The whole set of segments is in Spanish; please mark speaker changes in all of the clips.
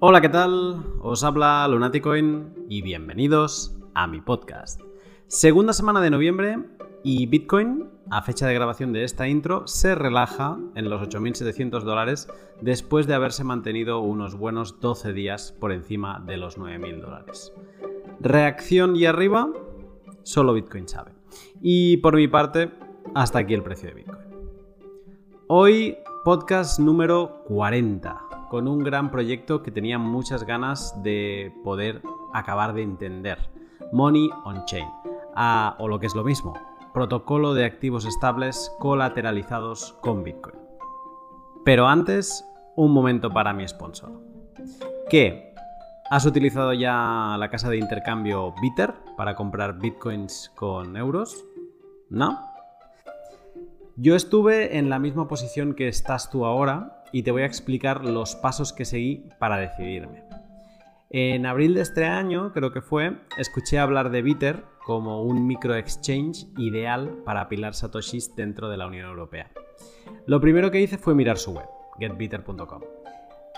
Speaker 1: Hola, ¿qué tal? Os habla Lunaticoin y bienvenidos a mi podcast. Segunda semana de noviembre y Bitcoin, a fecha de grabación de esta intro, se relaja en los 8.700 dólares después de haberse mantenido unos buenos 12 días por encima de los 9.000 dólares. Reacción y arriba, solo Bitcoin sabe. Y por mi parte, hasta aquí el precio de Bitcoin. Hoy, podcast número 40, con un gran proyecto que tenía muchas ganas de poder acabar de entender. Money on Chain, o lo que es lo mismo, protocolo de activos estables colateralizados con Bitcoin. Pero antes, un momento para mi sponsor. ¿Qué? ¿Has utilizado ya la casa de intercambio Bitter para comprar bitcoins con euros? ¿No? Yo estuve en la misma posición que estás tú ahora y te voy a explicar los pasos que seguí para decidirme. En abril de este año, creo que fue, escuché hablar de Bitter como un micro exchange ideal para apilar satoshis dentro de la Unión Europea. Lo primero que hice fue mirar su web, getbitter.com.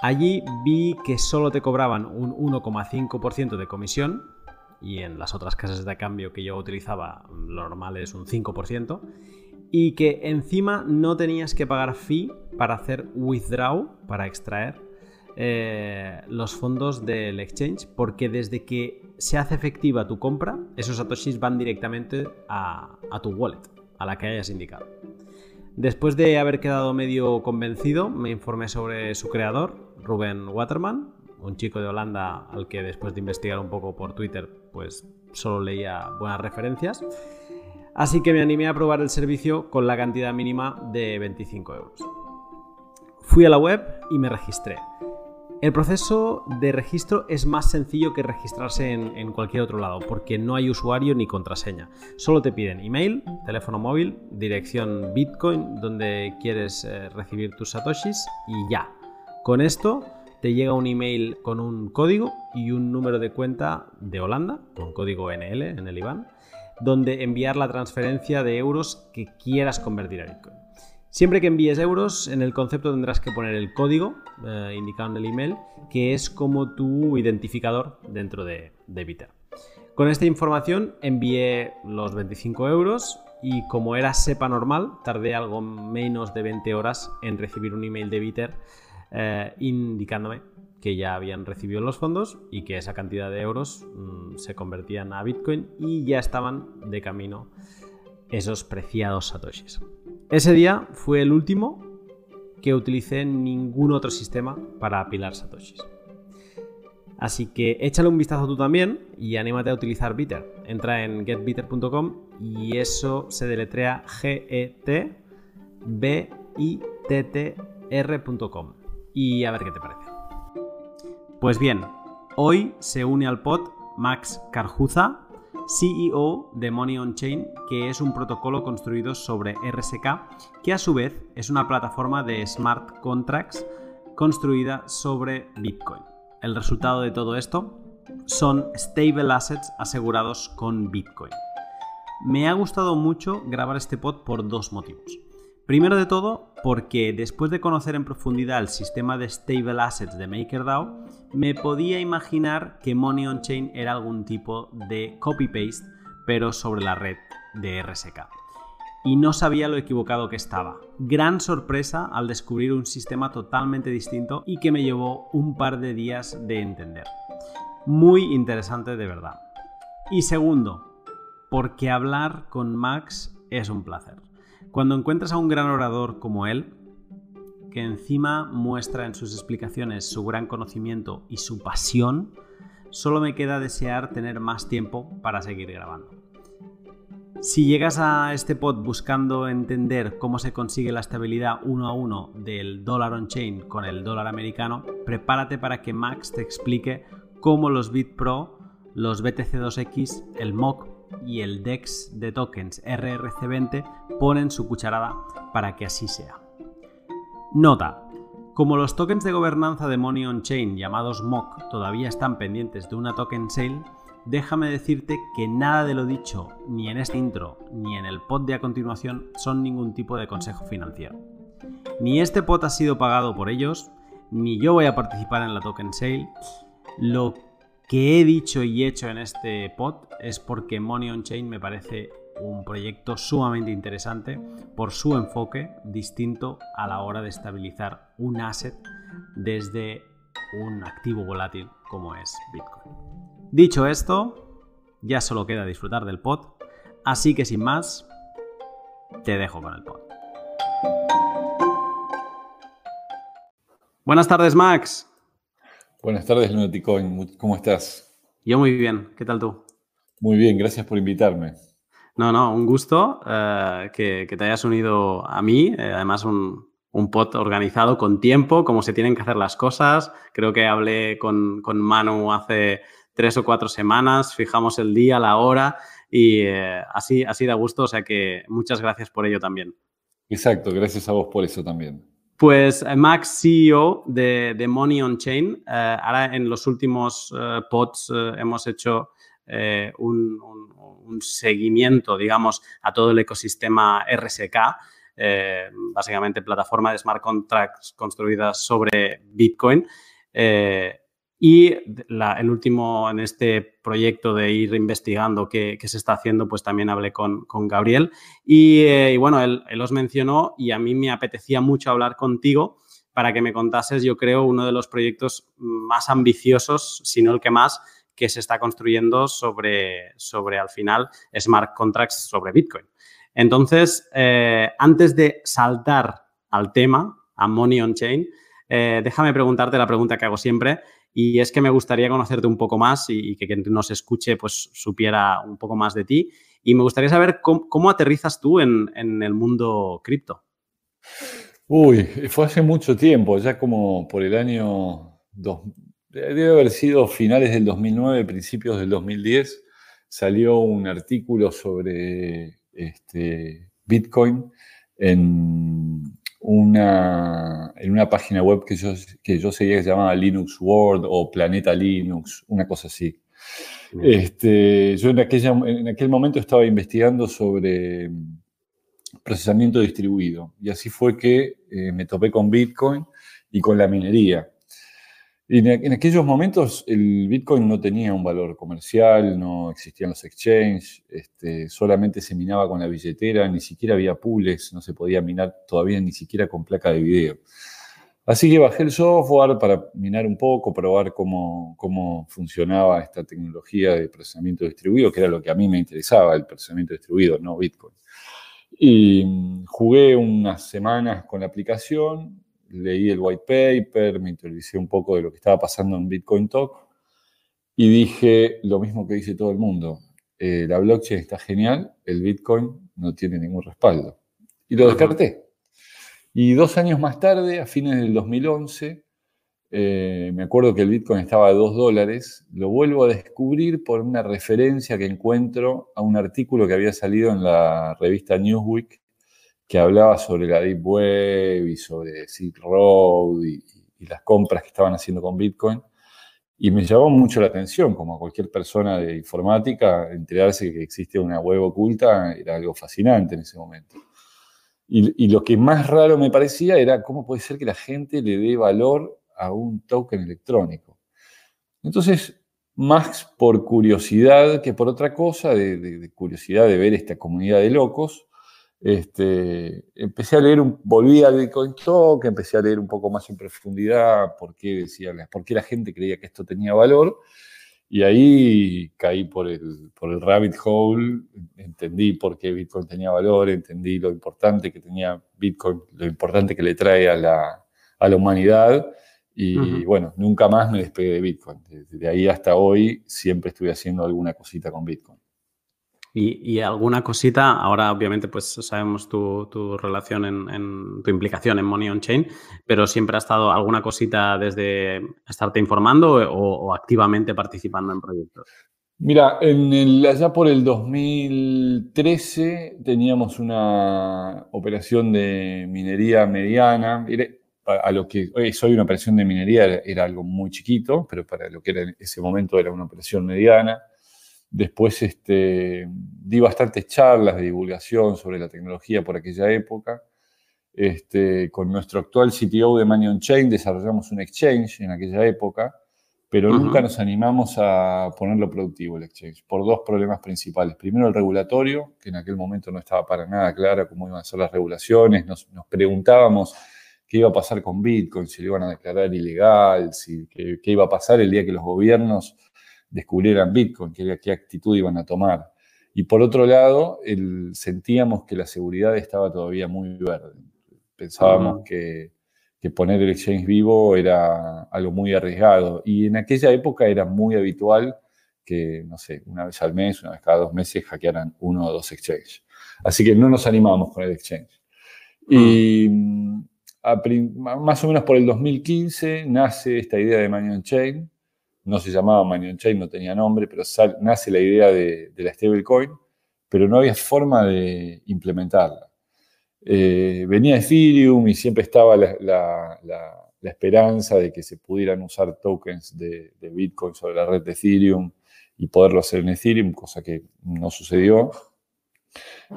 Speaker 1: Allí vi que solo te cobraban un 1,5% de comisión y en las otras casas de cambio que yo utilizaba lo normal es un 5% y que encima no tenías que pagar fee para hacer withdraw, para extraer eh, los fondos del exchange porque desde que se hace efectiva tu compra, esos satoshis van directamente a tu wallet, a la que hayas indicado. Después de haber quedado medio convencido, me informé sobre su creador, Ruben Waterman, un chico de Holanda al que después de investigar un poco por Twitter, pues solo leía buenas referencias. Así que me animé a probar el servicio con la cantidad mínima de 25 euros. Fui a la web y me registré. El proceso de registro es más sencillo que registrarse en, cualquier otro lado, porque no hay usuario ni contraseña. Solo te piden email, teléfono móvil, dirección Bitcoin donde quieres eh, recibir tus satoshis y ya. Con esto te llega un email con un código y un número de cuenta de Holanda, con código NL en el IBAN, donde enviar la transferencia de euros que quieras convertir a Bitcoin. Siempre que envíes euros, en el concepto tendrás que poner el código eh, indicado en el email, que es como tu identificador dentro de, de. Con esta información envié los 25 euros y como era SEPA normal, tardé algo menos de 20 horas en recibir un email de Bitter eh, indicándome que ya habían recibido los fondos y que esa cantidad de euros mm, se convertían a Bitcoin y ya estaban de camino esos preciados satoshis. Ese día fue el último que utilicé ningún otro sistema para apilar satoshis. Así que échale un vistazo tú también y anímate a utilizar Bitter. Entra en getbitter.com y eso se deletrea g e t b i t t r.com y a ver qué te parece. Pues bien, hoy se une al pod Max Carjuza, CEO de Money on Chain, que es un protocolo construido sobre RSK, que a su vez es una plataforma de smart contracts construida sobre Bitcoin. El resultado de todo esto son stable assets asegurados con Bitcoin. Me ha gustado mucho grabar este pod por dos motivos. Primero de todo, porque después de conocer en profundidad el sistema de stable assets de MakerDAO, me podía imaginar que Money on Chain era algún tipo de copy-paste, pero sobre la red de RSK. Y no sabía lo equivocado que estaba. Gran sorpresa al descubrir un sistema totalmente distinto y que me llevó un par de días de entender. Muy interesante de verdad. Y segundo, porque hablar con Max es un placer. Cuando encuentras a un gran orador como él, que encima muestra en sus explicaciones su gran conocimiento y su pasión, solo me queda desear tener más tiempo para seguir grabando. Si llegas a este pod buscando entender cómo se consigue la estabilidad uno a uno del dólar on-chain con el dólar americano, prepárate para que Max te explique cómo los BitPro, los BTC2X, el MOC y el DEX de tokens RRC20 ponen su cucharada para que así sea. Nota. Como los tokens de gobernanza de Money on Chain llamados MOC todavía están pendientes de una token sale, déjame decirte que nada de lo dicho ni en este intro ni en el pod de a continuación son ningún tipo de consejo financiero. Ni este pod ha sido pagado por ellos, ni yo voy a participar en la token sale. Lo que he dicho y hecho en este pod es porque Money on Chain me parece un proyecto sumamente interesante por su enfoque distinto a la hora de estabilizar un asset desde un activo volátil como es Bitcoin. Dicho esto, ya solo queda disfrutar del pod, así que sin más, te dejo con el pod. Buenas tardes, Max.
Speaker 2: Buenas tardes, Lunaticoin. ¿Cómo estás?
Speaker 1: Yo muy bien. ¿Qué tal tú?
Speaker 2: Muy bien, gracias por invitarme.
Speaker 1: No, no, un gusto eh, que, te hayas unido a mí. Eh, además, un, un pod organizado con tiempo, como se tienen que hacer las cosas. Creo que hablé con, Manu hace tres o cuatro semanas, fijamos el día, la hora y eh, así, así da gusto. O sea que muchas gracias por ello también.
Speaker 2: Exacto, gracias a vos por eso también.
Speaker 1: Pues Max, CEO de, Money on Chain. ahora en los últimos pods hemos hecho un, seguimiento, digamos, a todo el ecosistema RSK, eh, básicamente plataforma de smart contracts construidas sobre Bitcoin. Eh, y el último en este proyecto de ir investigando qué, se está haciendo, pues también hablé con, Gabriel. Y, eh, bueno, él, él, os mencionó y a mí me apetecía mucho hablar contigo para que me contases, yo creo, uno de los proyectos más ambiciosos, si no el que más, que se está construyendo sobre, sobre al final, smart contracts sobre Bitcoin. Entonces, eh, antes de saltar al tema, a Money on Chain, eh, déjame preguntarte la pregunta que hago siempre y es que me gustaría conocerte un poco más y, que quien nos escuche pues supiera un poco más de ti y me gustaría saber cómo, aterrizas tú en, el mundo cripto.
Speaker 2: Uy, fue hace mucho tiempo, ya como por el año debe haber sido finales del 2009, principios del 2010, salió un artículo sobre este, Bitcoin en una, en una página web que yo, que yo seguía que se llamaba Linux World o Planeta Linux, una cosa así. Este, yo en, aquella, en aquel momento estaba investigando sobre procesamiento distribuido y así fue que eh, me topé con Bitcoin y con la minería. Y en, aquellos momentos el Bitcoin no tenía un valor comercial, no existían los exchanges, este, solamente se minaba con la billetera, ni siquiera había pools, no se podía minar todavía ni siquiera con placa de video. Así que bajé el software para minar un poco, probar cómo, cómo funcionaba esta tecnología de procesamiento distribuido, que era lo que a mí me interesaba, el procesamiento distribuido, no Bitcoin. Y mm, jugué unas semanas con la aplicación, leí el white paper, me introducí un poco de lo que estaba pasando en Bitcoin Talk y dije lo mismo que dice todo el mundo. Eh, la blockchain está genial, el Bitcoin no tiene ningún respaldo. Y lo descarté. Y dos años más tarde, a fines del 2011, eh, me acuerdo que el Bitcoin estaba a 2 dólares, lo vuelvo a descubrir por una referencia que encuentro a un artículo que había salido en la revista Newsweek que hablaba sobre la Deep Web y sobre Silk Road y, las compras que estaban haciendo con Bitcoin. Y me llamó mucho la atención, como a cualquier persona de informática, enterarse que existe una web oculta era algo fascinante en ese momento. Y, lo que más raro me parecía era cómo puede ser que la gente le dé valor a un token electrónico. Entonces, más por curiosidad que por otra cosa, de curiosidad de ver esta comunidad de locos, este, empecé a leer, un, volví al Bitcoin Talk, empecé a leer un poco más en profundidad por qué, decía, por qué la gente creía que esto tenía valor. Y ahí caí por el, por el rabbit hole, entendí por qué Bitcoin tenía valor, entendí lo importante que tenía Bitcoin, lo importante que le trae a la, a la humanidad. Y bueno, nunca más me despegué de Bitcoin. Desde ahí hasta hoy siempre estuve haciendo alguna cosita con Bitcoin.
Speaker 1: Y, alguna cosita, ahora obviamente pues sabemos tu, tu relación en, tu implicación en Money on Chain, pero siempre ha estado alguna cosita desde estarte informando o, activamente participando en proyectos.
Speaker 2: Mira, en el, allá por el 2013 teníamos una operación de minería mediana. A lo que hoy soy una operación de minería era algo muy chiquito, pero para lo que era en ese momento era una operación mediana Después este, di bastantes charlas de divulgación sobre la tecnología por aquella época. este, con nuestro actual CTO de Money on Chain desarrollamos un exchange en aquella época, pero nunca nos animamos a ponerlo productivo el exchange, por dos problemas principales. Primero, el regulatorio, que en aquel momento no estaba para nada clara cómo iban a ser las regulaciones. Nos, preguntábamos qué iba a pasar con Bitcoin, si lo iban a declarar ilegal, si, qué, iba a pasar el día que los gobiernos descubrieran Bitcoin, qué, qué actitud iban a tomar. Y por otro lado, sentíamos que la seguridad estaba todavía muy verde. Pensábamos que que poner el exchange vivo era algo muy arriesgado. Y en aquella época era muy habitual que, no sé, una vez al mes, una vez cada dos meses hackearan uno o dos exchanges. Así que no nos animábamos con el exchange. Y mm, más o menos por el 2015 nace esta idea de Money on Chain. No se llamaba Money on Chain, no tenía nombre, pero nace la idea de, de la stablecoin, pero no había forma de implementarla. Eh, venía Ethereum y siempre estaba la, esperanza de que se pudieran usar tokens de, Bitcoin sobre la red de Ethereum y poderlo hacer en Ethereum, cosa que no sucedió.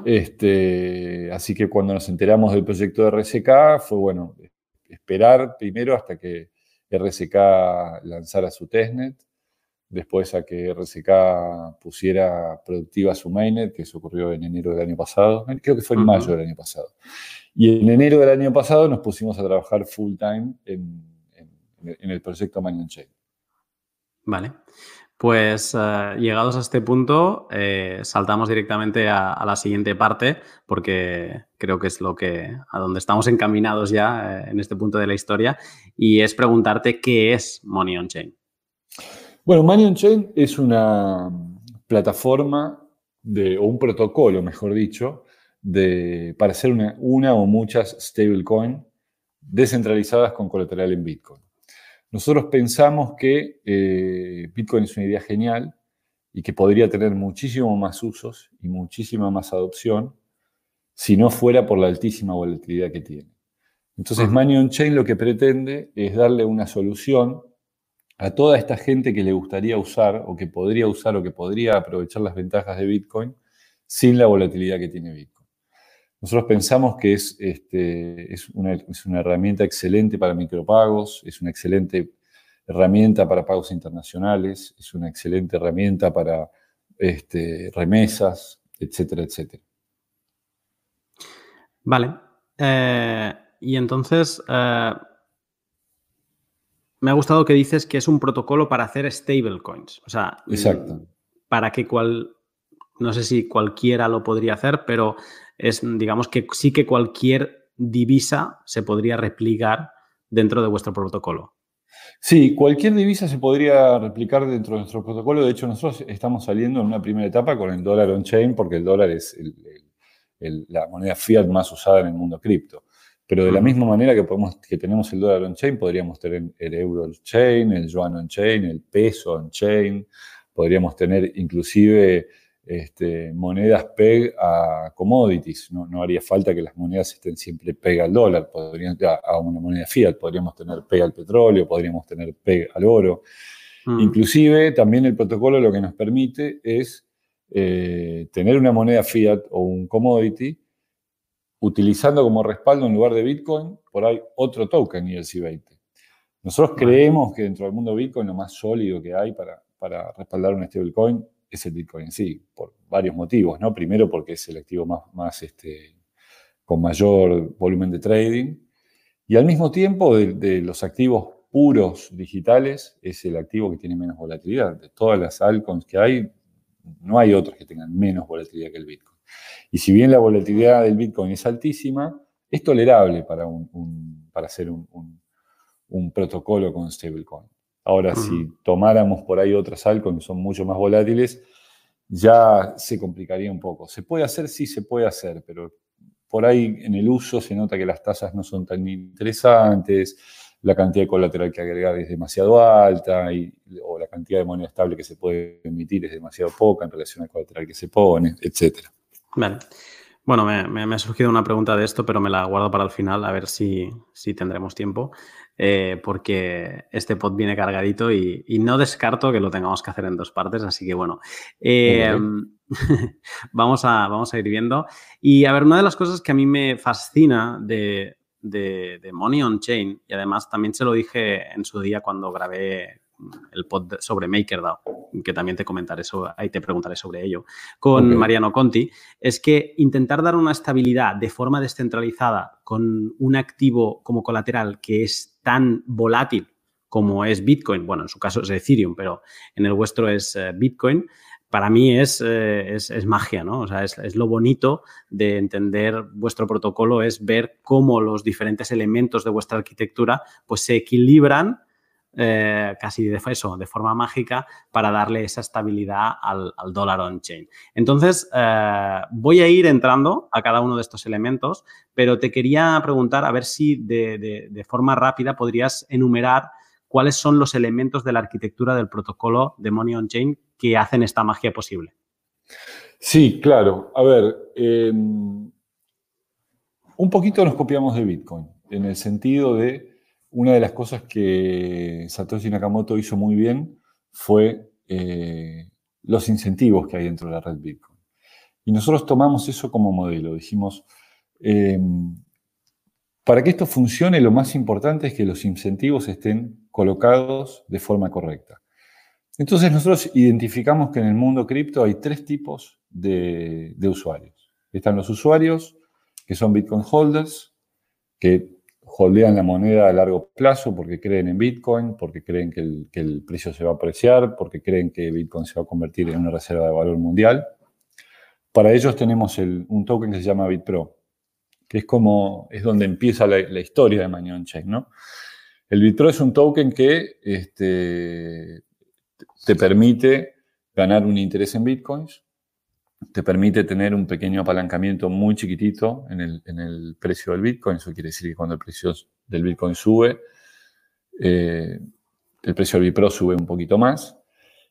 Speaker 2: Este, así que cuando nos enteramos del proyecto de RSK fue bueno esperar primero hasta que RSK lanzara su testnet después a que RSK pusiera productiva su mainnet, que eso ocurrió en enero del año pasado, creo que fue en mayo del año pasado. Y en enero del año pasado nos pusimos a trabajar full time en, el proyecto Manion Chain.
Speaker 1: Vale. Pues eh, llegados a este punto, eh, saltamos directamente a, la siguiente parte, porque creo que es lo que a donde estamos encaminados ya eh, en este punto de la historia, y es preguntarte qué es Money on Chain.
Speaker 2: Bueno, Money on Chain es una plataforma o un protocolo, mejor dicho, de, para hacer una, una o muchas stablecoin descentralizadas con colateral en Bitcoin. Nosotros pensamos que eh, Bitcoin es una idea genial y que podría tener muchísimo más usos y muchísima más adopción si no fuera por la altísima volatilidad que tiene. Entonces, Money on Chain lo que pretende es darle una solución a toda esta gente que le gustaría usar o que podría usar o que podría aprovechar las ventajas de Bitcoin sin la volatilidad que tiene Bitcoin. Nosotros pensamos que es, este, es, una, herramienta excelente para micropagos, es una excelente herramienta para pagos internacionales, es una excelente herramienta para este, remesas, etcétera, etcétera.
Speaker 1: Vale. Eh, y entonces, eh, me ha gustado que dices que es un protocolo para hacer stablecoins. O sea,
Speaker 2: Exacto.
Speaker 1: para que cual, no sé si cualquiera lo podría hacer, pero es, digamos que sí que cualquier divisa se podría replicar dentro de vuestro protocolo.
Speaker 2: Sí, cualquier divisa se podría replicar dentro de nuestro protocolo. De hecho, nosotros estamos saliendo en una primera etapa con el dólar on-chain porque el dólar es la moneda fiat más usada en el mundo cripto. Pero de la misma manera que, podemos, que tenemos el dólar on-chain, podríamos tener el euro on-chain, el yuan on-chain, el peso on-chain, podríamos tener inclusive este, monedas PEG a commodities. No, no, haría falta que las monedas estén siempre PEG al dólar, podrían, a, una moneda fiat, podríamos tener PEG al petróleo, podríamos tener PEG al oro. Mm. Inclusive también el protocolo lo que nos permite es eh, tener una moneda fiat o un commodity utilizando como respaldo en lugar de Bitcoin, por ahí otro token ERC20. Nosotros creemos que dentro del mundo Bitcoin lo más sólido que hay para, para respaldar un stablecoin es el Bitcoin en sí, por varios motivos. ¿no? Primero porque es el activo más, este, con mayor volumen de trading. Y al mismo tiempo, de, los activos puros digitales, es el activo que tiene menos volatilidad. De todas las altcoins que hay, no hay otros que tengan menos volatilidad que el Bitcoin. Y si bien la volatilidad del Bitcoin es altísima, es tolerable para, para hacer un, protocolo con stablecoin. Ahora, si tomáramos por ahí otras altcoins que son mucho más volátiles, ya se complicaría un poco. ¿Se puede hacer? Sí, se puede hacer, pero por ahí en el uso se nota que las tasas no son tan interesantes, la cantidad de colateral que agregar es demasiado alta o la cantidad de moneda estable que se puede emitir es demasiado poca en relación al colateral que se pone, etcétera.
Speaker 1: Vale. Bueno, me, ha surgido una pregunta de esto, pero me la guardo para el final, a ver si, tendremos tiempo, eh, porque este pod viene cargadito y, no descarto que lo tengamos que hacer en dos partes, así que bueno, eh, vamos, a, vamos a ir viendo. Y a ver, una de las cosas que a mí me fascina de, de Money on Chain, y además también se lo dije en su día cuando grabé el pod sobre MakerDAO, que también te comentaré sobre, ahí te preguntaré sobre ello, con Mariano Conti, es que intentar dar una estabilidad de forma descentralizada con un activo como colateral que es tan volátil como es Bitcoin, bueno, en su caso es Ethereum, pero en el vuestro es eh, Bitcoin, para mí es, eh, es, magia, ¿no? O sea, es, es, lo bonito de entender vuestro protocolo, es ver cómo los diferentes elementos de vuestra arquitectura pues se equilibran eh, casi de eso, de forma mágica para darle esa estabilidad al, dólar on-chain. Entonces, eh, voy a ir entrando a cada uno de estos elementos, pero te quería preguntar a ver si de, forma rápida podrías enumerar cuáles son los elementos de la arquitectura del protocolo de Money on-chain que hacen esta magia posible.
Speaker 2: Sí, claro. A ver, em, un poquito nos copiamos de Bitcoin, en el sentido de una de las cosas que Satoshi Nakamoto hizo muy bien fue eh, los incentivos que hay dentro de la red Bitcoin. Y nosotros tomamos eso como modelo. Dijimos, em, para que esto funcione, lo más importante es que los incentivos estén colocados de forma correcta. Entonces nosotros identificamos que en el mundo cripto hay tres tipos de usuarios. Están los usuarios que son Bitcoin holders, que holdean la moneda a largo plazo porque creen en Bitcoin, porque creen que el, precio se va a apreciar, porque creen que Bitcoin se va a convertir en una reserva de valor mundial. Para ellos tenemos un token que se llama BitPro, que es como, es donde empieza la, historia de Manion Chain, ¿no? El BitPro es un token que este, te permite ganar un interés en Bitcoins, te permite tener un pequeño apalancamiento muy chiquitito en el, precio del Bitcoin. Eso quiere decir que cuando el precio del Bitcoin sube, eh, el precio del Bipro sube un poquito más.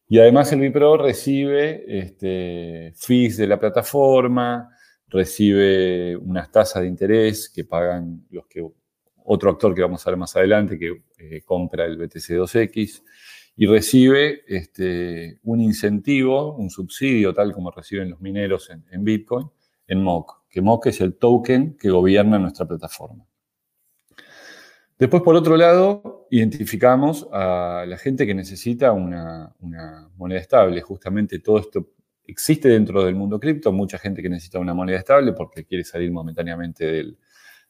Speaker 2: Y además el Bipro recibe este, fees de la plataforma, recibe unas tasas de interés que pagan los que otro actor que vamos a ver más adelante que eh, compra el BTC2X y recibe este, un incentivo, un subsidio, tal como reciben los mineros en, Bitcoin, en MOC, que MOC es el token que gobierna nuestra plataforma. Después, por otro lado, identificamos a la gente que necesita una, moneda estable. Justamente todo esto existe dentro del mundo cripto, mucha gente que necesita una moneda estable porque quiere salir momentáneamente del,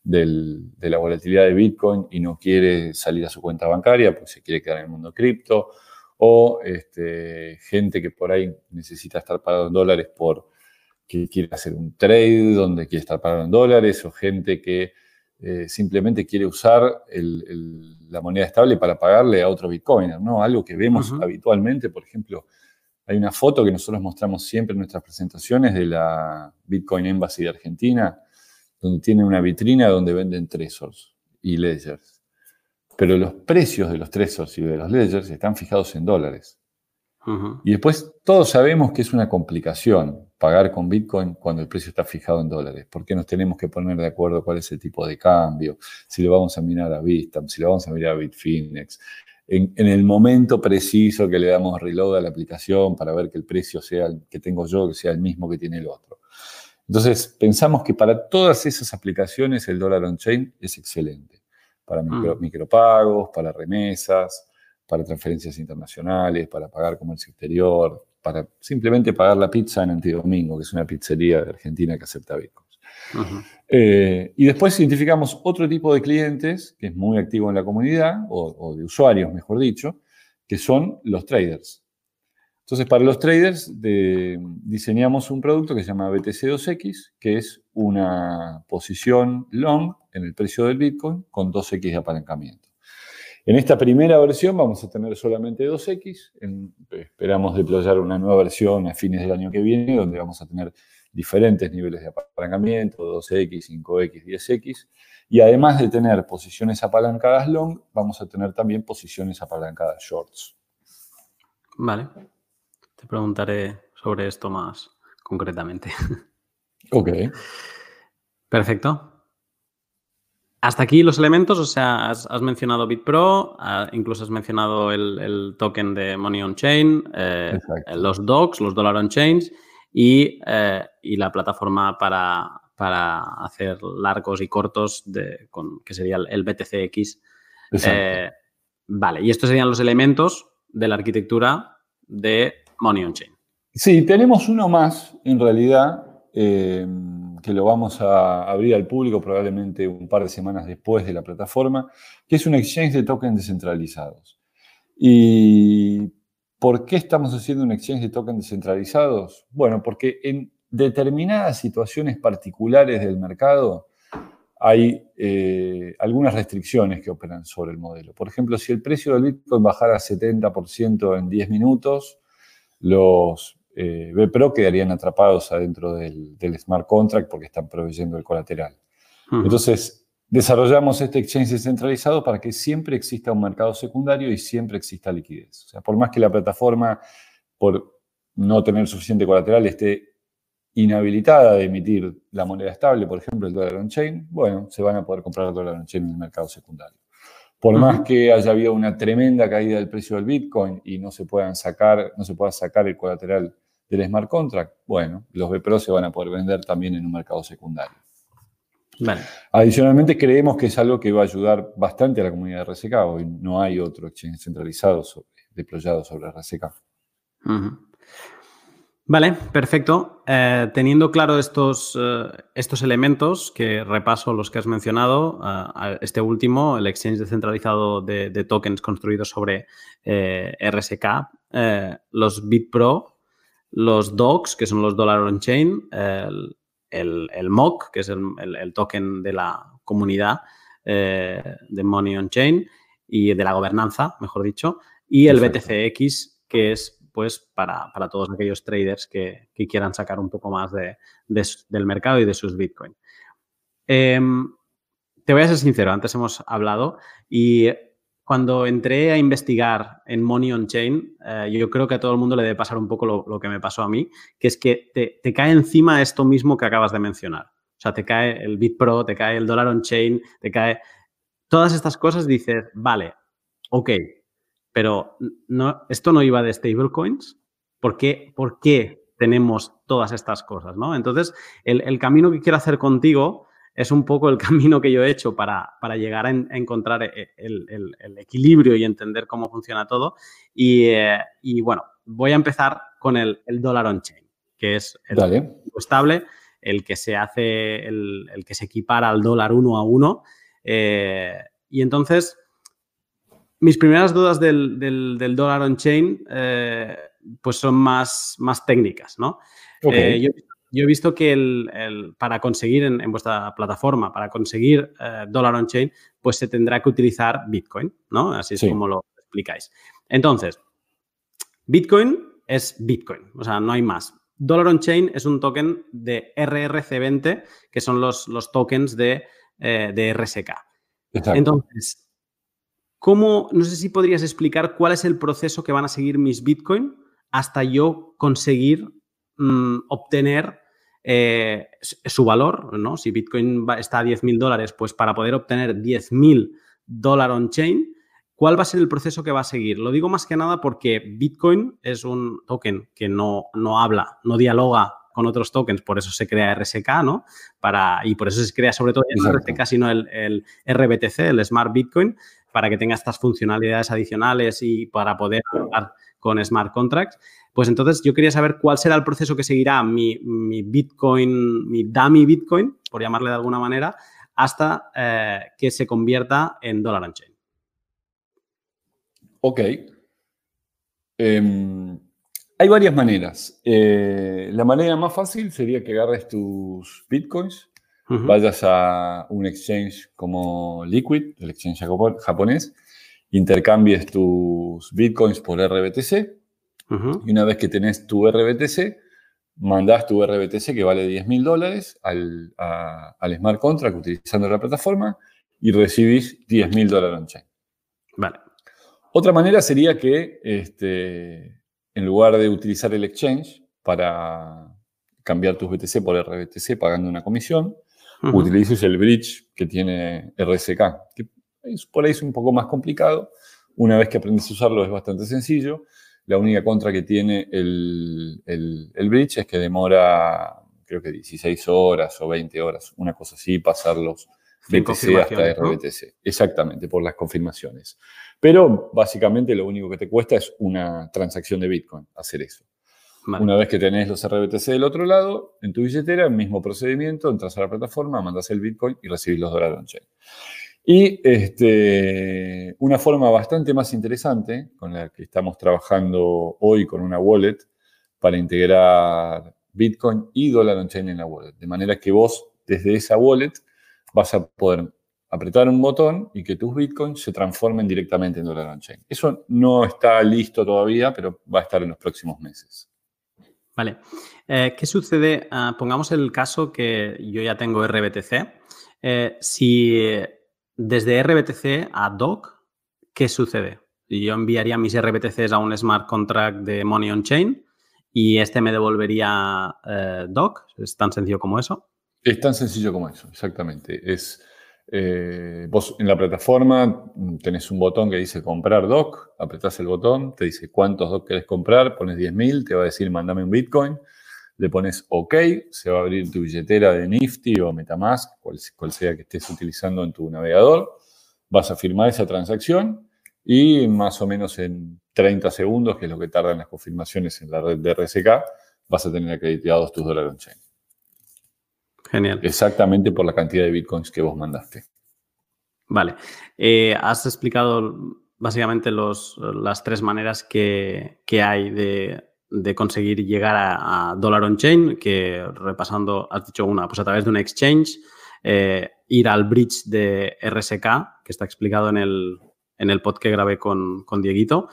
Speaker 2: de la volatilidad de Bitcoin y no quiere salir a su cuenta bancaria porque se quiere quedar en el mundo cripto, o este, gente que por ahí necesita estar pagado en dólares porque quiere hacer un trade donde quiere estar pagado en dólares, o gente que eh, simplemente quiere usar la moneda estable para pagarle a otro Bitcoiner, ¿no? Algo que vemos habitualmente, por ejemplo, hay una foto que nosotros mostramos siempre en nuestras presentaciones de la Bitcoin Embassy de Argentina, donde tienen una vitrina donde venden Trezors y Ledgers. Pero los precios de los Trezors y de los Ledgers están fijados en dólares. Y después todos sabemos que es una complicación pagar con Bitcoin cuando el precio está fijado en dólares, porque nos tenemos que poner de acuerdo cuál es el tipo de cambio, si lo vamos a mirar a Bitstamp, si lo vamos a mirar a Bitfinex, en, en, el momento preciso que le damos reload a la aplicación para ver que el precio sea el que tengo yo, que sea el mismo que tiene el otro. Entonces, pensamos que para todas esas aplicaciones el dólar on-chain es excelente. Para mm. micropagos, para remesas, para transferencias internacionales, para pagar comercio exterior, para simplemente pagar la pizza en Antidomingo, que es una pizzería de Argentina que acepta bitcoins. Eh, y después identificamos otro tipo de clientes que es muy activo en la comunidad, o de usuarios, mejor dicho, que son los traders. Entonces, para los traders diseñamos un producto que se llama BTC2X, que es una posición long en el precio del Bitcoin con 2X de apalancamiento. En esta primera versión vamos a tener solamente 2X. esperamos deployar una nueva versión a fines del año que viene, donde vamos a tener diferentes niveles de apalancamiento, 2X, 5X, 10X. Y además de tener posiciones apalancadas long, vamos a tener también posiciones apalancadas shorts.
Speaker 1: Vale. Te preguntaré sobre esto más concretamente.
Speaker 2: Ok.
Speaker 1: Perfecto. Hasta aquí los elementos, o sea, has, mencionado BitPro, ah, incluso has mencionado el, token de Money on Chain, eh, los docs, los Dollar on Chains y, eh, la plataforma para, hacer largos y cortos, de, con, que sería el, BTCX. Eh, vale, y estos serían los elementos de la arquitectura de Money on Chain.
Speaker 2: Sí, tenemos uno más, en realidad que lo vamos a abrir al público probablemente un par de semanas después de la plataforma, que es un exchange de tokens descentralizados. ¿Y por qué estamos haciendo un exchange de tokens descentralizados? Bueno, porque en determinadas situaciones particulares del mercado hay eh, algunas restricciones que operan sobre el modelo. Por ejemplo, si el precio del Bitcoin bajara 70% en 10 minutos, los eh, BPRO quedarían atrapados adentro del, smart contract porque están proveyendo el colateral. Entonces, desarrollamos este exchange descentralizado para que siempre exista un mercado secundario y siempre exista liquidez. O sea, por más que la plataforma, por no tener suficiente colateral, esté inhabilitada de emitir la moneda estable, por ejemplo, el dólar on-chain, bueno, se van a poder comprar el dólar on-chain en el mercado secundario. Por más que haya habido una tremenda caída del precio del Bitcoin y no se puedan sacar, no se pueda sacar el colateral del smart contract, bueno, los BPRO se van a poder vender también en un mercado secundario. Adicionalmente, creemos que es algo que va a ayudar bastante a la comunidad de RSK. Hoy no hay otro exchange centralizado deployado sobre RSK.
Speaker 1: Vale, perfecto. Eh, teniendo claro estos, eh, estos elementos, que repaso los que has mencionado, eh, este último, el exchange descentralizado de, de tokens construidos sobre RSK, los BitPro los DOCs, que son los Dollar On Chain, el, el, MOC, que es el, token de la comunidad de Money On Chain y de la gobernanza, mejor dicho, y el BTCX, que es pues para, todos aquellos traders que, quieran sacar un poco más de, del mercado y de sus Bitcoin. Em, te voy a ser sincero, antes hemos hablado y cuando entré a investigar en Money on Chain, eh, yo creo que a todo el mundo le debe pasar un poco lo, que me pasó a mí, que es que te, cae encima esto mismo que acabas de mencionar. O sea, te cae el BitPro, te cae el dólar on chain, te cae todas estas cosas, dices, vale, ok, pero no, esto no iba de stablecoins. ¿Por qué, ¿Por qué tenemos todas estas cosas? ¿no? Entonces, el, el camino que quiero hacer contigo es un poco el camino que yo he hecho para, llegar a, encontrar eh, el, equilibrio y entender cómo funciona todo. Eh, y, bueno, voy a empezar con el, dólar on-chain, que es el estable, el que se hace, el, que se equipara al dólar uno a uno. Eh, y entonces, mis primeras dudas del, dólar on-chain, pues son más, más técnicas, ¿no? yo he visto que el, para conseguir en, vuestra plataforma, para conseguir eh, dólar on-chain, pues se tendrá que utilizar Bitcoin, ¿no? Así es como lo explicáis. Entonces, Bitcoin es Bitcoin, o sea, no hay más. Dollar on-chain es un token de RRC20, que son los, los tokens de, eh, RSK. Entonces, ¿cómo, no sé si podrías explicar cuál es el proceso que van a seguir mis Bitcoin hasta yo conseguir mm, obtener eh, su valor, ¿no? Si Bitcoin está a 10.000 dólares, pues para poder obtener 10.000 dólares on-chain, ¿cuál va a ser el proceso que va a seguir? Lo digo más que nada porque Bitcoin es un token que no, no habla, no dialoga con otros tokens, por eso se crea RSK, ¿no? Para, y por eso se crea sobre todo el RSK, sino el, el RBTC, el Smart Bitcoin, para que tenga estas funcionalidades adicionales y para poder hablar con smart contracts. Pues entonces yo quería saber cuál será el proceso que seguirá mi, Bitcoin, mi dummy Bitcoin, por llamarle de alguna manera, hasta eh, que se convierta en dólar on chain.
Speaker 2: Ok. Em, hay varias maneras. Eh, la manera más fácil sería que agarres tus bitcoins, vayas a un exchange como Liquid, el exchange japonés, intercambies tus bitcoins por RBTC y una vez que tenés tu RBTC, mandás tu RBTC que vale 10 mil dólares al, smart contract utilizando la plataforma y recibís 10 mil dólares on-chain.
Speaker 1: Vale.
Speaker 2: Otra manera sería que este, en lugar de utilizar el exchange para cambiar tus BTC por RBTC pagando una comisión, utilices el bridge que tiene RSK, que por ahí es un poco más complicado. Una vez que aprendes a usarlo es bastante sencillo. La única contra que tiene el, el, bridge es que demora, creo que 16 horas o 20 horas, una cosa así, pasar los BTC hasta RBTC. Exactamente, por las confirmaciones. Pero básicamente lo único que te cuesta es una transacción de Bitcoin, hacer eso. Una vez que tenés los RBTC del otro lado, en tu billetera, mismo procedimiento, entras a la plataforma, mandas el Bitcoin y recibís los dólares on-chain. Y este, una forma bastante más interesante con la que estamos trabajando hoy con una wallet para integrar Bitcoin y dólar on-chain en la wallet. De manera que vos, desde esa wallet, vas a poder apretar un botón y que tus bitcoins se transformen directamente en dólar on-chain. Eso no está listo todavía, pero va a estar en los próximos meses.
Speaker 1: Vale. Eh, ¿Qué sucede? Ah, pongamos el caso que yo ya tengo RBTC. Eh, si desde RBTC a DOC, ¿qué sucede? Yo enviaría mis RBTCs a un smart contract de Money on Chain y este me devolvería eh, DOC. ¿Es tan sencillo como eso?
Speaker 2: Es tan sencillo como eso, exactamente. Es, eh, vos en la plataforma tenés un botón que dice comprar DOC, apretás el botón, te dice cuántos DOC querés comprar, pones 10.000, te va a decir mandame un Bitcoin, le pones OK, se va a abrir tu billetera de Nifty o Metamask, cual, cual sea que estés utilizando en tu navegador, vas a firmar esa transacción y más o menos en 30 segundos, que es lo que tardan las confirmaciones en la red de RSK, vas a tener acreditados tus dólares on-chain.
Speaker 1: Genial.
Speaker 2: Exactamente por la cantidad de bitcoins que vos mandaste.
Speaker 1: Vale. Eh, has explicado básicamente los, las tres maneras que, hay de, conseguir llegar a, dólar on-chain, que repasando, has dicho una, pues a través de un exchange, eh, ir al bridge de RSK, que está explicado en el, en el pod que grabé con, con Dieguito,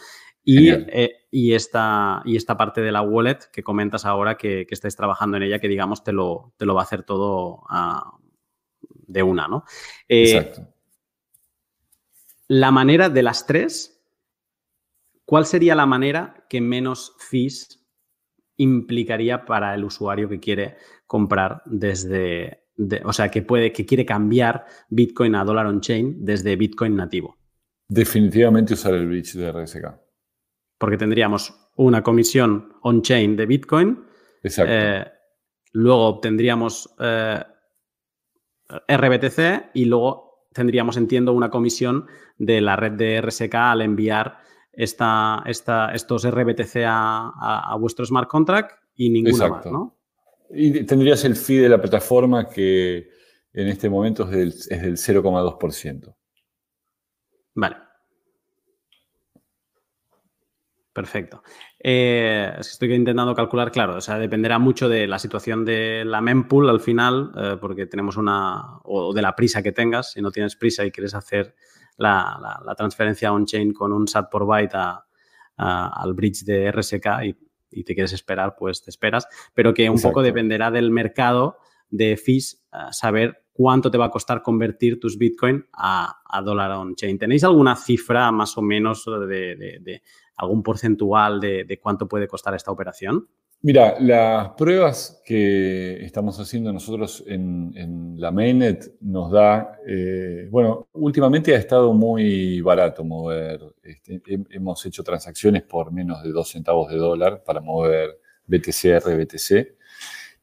Speaker 1: eh, y, esta, y esta parte de la wallet que comentas ahora que, que estáis trabajando en ella, que digamos te lo, te lo va a hacer todo de una, ¿no? Eh, Exacto. La manera de las tres, ¿cuál sería la manera que menos fees implicaría para el usuario que quiere comprar desde, o sea, que puede, que quiere cambiar Bitcoin a dólar on-chain desde Bitcoin nativo?
Speaker 2: Definitivamente usar el bridge de RSK
Speaker 1: porque tendríamos una comisión on-chain de Bitcoin.
Speaker 2: Exacto.
Speaker 1: Eh, luego obtendríamos eh, RBTC y luego tendríamos, entiendo, una comisión de la red de RSK al enviar esta, esta, estos RBTC a, vuestro smart contract y ninguna más, ¿no?
Speaker 2: Y tendrías el fee de la plataforma que en este momento es del, es del 0,2%.
Speaker 1: Vale. Perfecto. Eh, estoy intentando calcular, claro, o sea, dependerá mucho de la situación de la mempool al final, eh, porque tenemos una, o de la prisa que tengas, si no tienes prisa y quieres hacer la, transferencia on-chain con un SAT por byte al bridge de RSK y, te quieres esperar, pues te esperas, pero que un poco dependerá del mercado de fees, eh, saber cuánto te va a costar convertir tus Bitcoin a, dólar on-chain. ¿Tenéis alguna cifra más o menos de algún porcentual de, cuánto puede costar esta operación?
Speaker 2: Mira, las pruebas que estamos haciendo nosotros en, la mainnet nos da, eh, bueno, últimamente ha estado muy barato mover, este, hemos hecho transacciones por menos de 2 centavos de dólar para mover BTC, RBTC,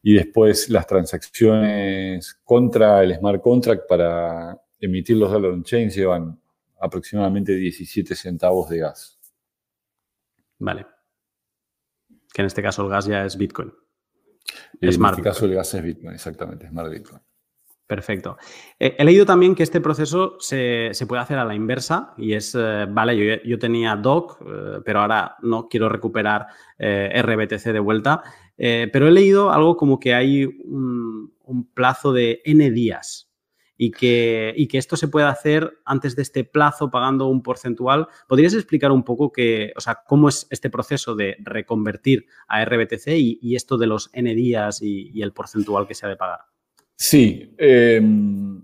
Speaker 2: y después las transacciones contra el smart contract para emitir los dólares on-chain llevan aproximadamente 17 centavos de gas.
Speaker 1: Vale. Que en este caso el gas ya es Bitcoin.
Speaker 2: En este caso el gas es Bitcoin, exactamente, Smart Bitcoin.
Speaker 1: Perfecto. Eh, he leído también que este proceso se, puede hacer a la inversa y es, eh, vale, yo, tenía DOC, eh, pero ahora no quiero recuperar RBTC de vuelta, pero he leído algo como que hay un, un plazo de N días y que, que esto se puede hacer antes de este plazo pagando un porcentual. ¿Podrías explicar un poco que, o sea, cómo es este proceso de reconvertir a RBTC y, esto de los N días y, el porcentual que se ha de pagar?
Speaker 2: Sí. Em,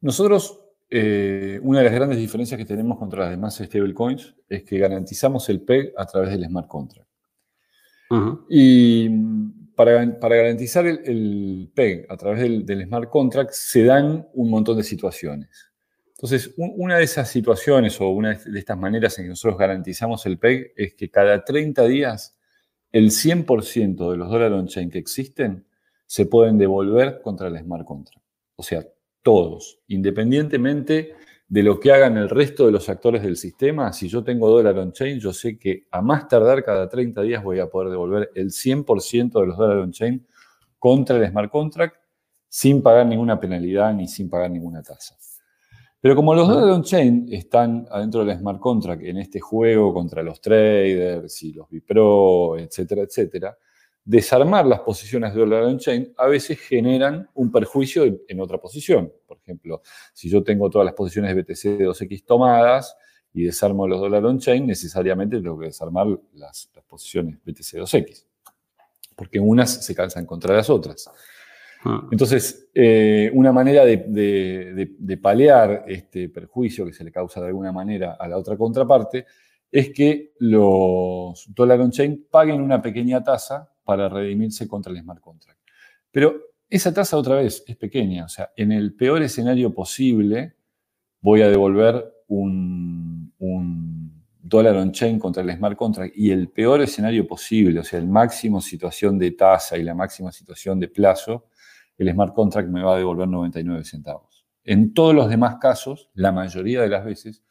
Speaker 2: nosotros, eh, una de las grandes diferencias que tenemos contra las demás stablecoins es que garantizamos el PEG a través del smart contract. Y para, garantizar el, PEG a través del, smart contract se dan un montón de situaciones. Entonces, una de esas situaciones o una de estas maneras en que nosotros garantizamos el PEG es que cada 30 días el 100% de los dólares on-chain que existen se pueden devolver contra el smart contract. O sea, todos, independientemente de lo que hagan el resto de los actores del sistema, si yo tengo dólar on-chain, yo sé que a más tardar cada 30 días voy a poder devolver el 100% de los dólares on-chain contra el smart contract sin pagar ninguna penalidad ni sin pagar ninguna tasa. Pero como los dólares on-chain están adentro del smart contract en este juego contra los traders y los Bipro, etcétera, etcétera, desarmar las posiciones de dólar on-chain a veces generan un perjuicio en, otra posición. Por ejemplo, si yo tengo todas las posiciones de BTC de 2X tomadas y desarmo los dólares on-chain, necesariamente tengo que desarmar las, posiciones BTC 2X, porque unas se calzan contra las otras. Ah. Entonces, eh, una manera de, de, paliar este perjuicio que se le causa de alguna manera a la otra contraparte es que los dólar on-chain paguen una pequeña tasa para redimirse contra el smart contract. Pero esa tasa otra vez es pequeña, o sea, en el peor escenario posible voy a devolver un, dólar on-chain contra el smart contract y el peor escenario posible, o sea, el máximo situación de tasa y la máxima situación de plazo, el smart contract me va a devolver 99 centavos. En todos los demás casos, la mayoría de las veces,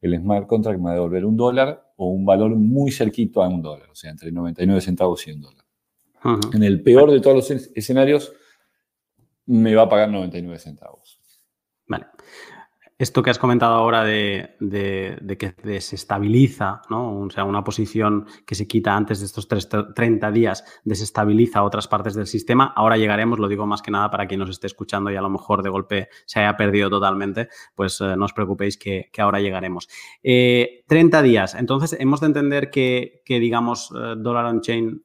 Speaker 2: el smart contract me va a devolver un dólar o un valor muy cerquito a un dólar, o sea, entre 99 centavos y un dólar. En el peor de todos los escenarios, me va a pagar 99 centavos.
Speaker 1: Vale. Esto que has comentado ahora de, que desestabiliza, ¿no? o sea, una posición que se quita antes de estos 30 días, desestabiliza otras partes del sistema. Ahora llegaremos, lo digo más que nada para quien nos esté escuchando y a lo mejor de golpe se haya perdido totalmente, pues eh, no os preocupéis que, ahora llegaremos. 30 eh, días, entonces hemos de entender que, digamos, eh, Dollar on Chain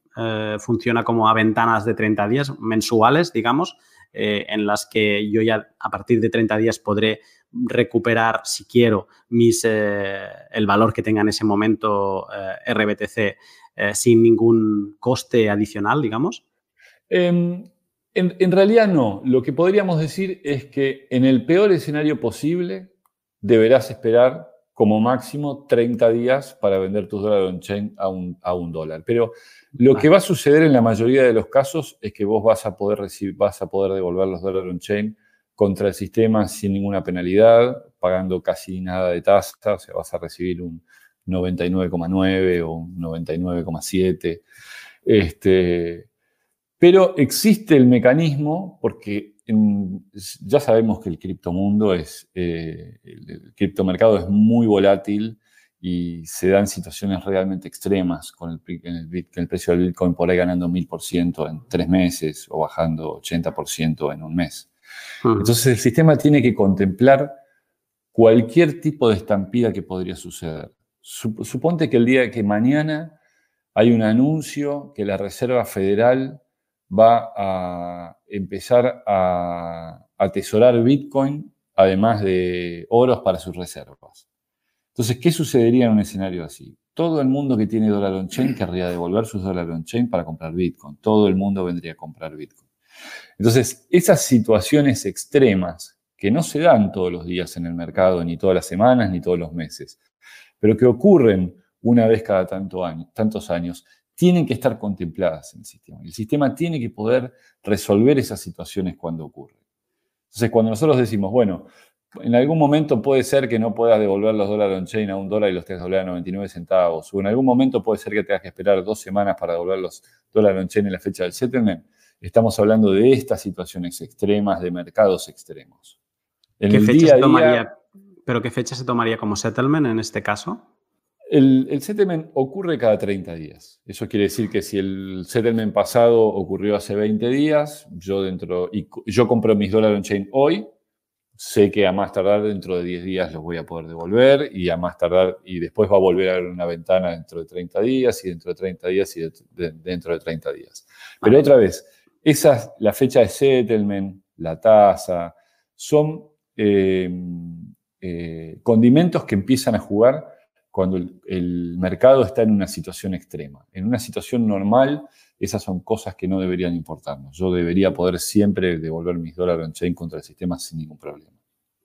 Speaker 1: funciona como a ventanas de 30 días mensuales, digamos, en las que yo ya a partir de 30 días podré recuperar, si quiero, eh, el valor que tenga en ese momento eh, RBTC eh, sin ningún coste adicional, digamos?
Speaker 2: Em, en, realidad no. Lo que podríamos decir es que en el peor escenario posible deberás esperar como máximo 30 días para vender tus dólares on-chain a un, a un dólar. Pero lo que va a suceder en la mayoría de los casos es que vos vas a poder, recibir, vas a poder devolver los dólares on-chain contra el sistema sin ninguna penalidad, pagando casi nada de tasa, o sea, vas a recibir un 99,9 o un 99,7. Este, pero existe el mecanismo, porque ya sabemos que el criptomundo es, eh, el, criptomercado es muy volátil y se dan situaciones realmente extremas con el, el, el precio del Bitcoin por ahí ganando 1000% en tres meses o bajando 80% en un mes. Entonces el sistema tiene que contemplar cualquier tipo de estampida que podría suceder. Suponte que el día que mañana hay un anuncio que la Reserva Federal va a empezar a atesorar Bitcoin además de oros para sus reservas. Entonces, ¿qué sucedería en un escenario así? Todo el mundo que tiene dólar on-chain querría devolver sus dólares on-chain para comprar Bitcoin. Todo el mundo vendría a comprar Bitcoin. Entonces, esas situaciones extremas que no se dan todos los días en el mercado, ni todas las semanas, ni todos los meses, pero que ocurren una vez cada tantos años, tienen que estar contempladas en el sistema. El sistema tiene que poder resolver esas situaciones cuando ocurren. Entonces, cuando nosotros decimos, bueno, en algún momento puede ser que no puedas devolver los dólares on-chain a un dólar y los tengas que devolver a 99 centavos, o en algún momento puede ser que tengas que esperar dos semanas para devolver los dólares on-chain en la fecha del settlement, Estamos hablando de estas situaciones extremas, de mercados extremos.
Speaker 1: En ¿Qué fecha se tomaría, ¿Pero qué fecha se tomaría como settlement en este caso?
Speaker 2: El, settlement ocurre cada 30 días. Eso quiere decir que si el settlement pasado ocurrió hace 20 días, yo dentro y yo compro mis dólares en chain hoy, sé que a más tardar dentro de 10 días los voy a poder devolver y a más tardar y después va a volver a haber una ventana dentro de 30 días y dentro de 30 días y dentro de 30 días. Pero otra vez, esa, la fecha de settlement, la tasa, son eh, eh, condimentos que empiezan a jugar cuando el, mercado está en una situación extrema. En una situación normal, esas son cosas que no deberían importarnos. Yo debería poder siempre devolver mis dólares on-chain contra el sistema sin ningún problema.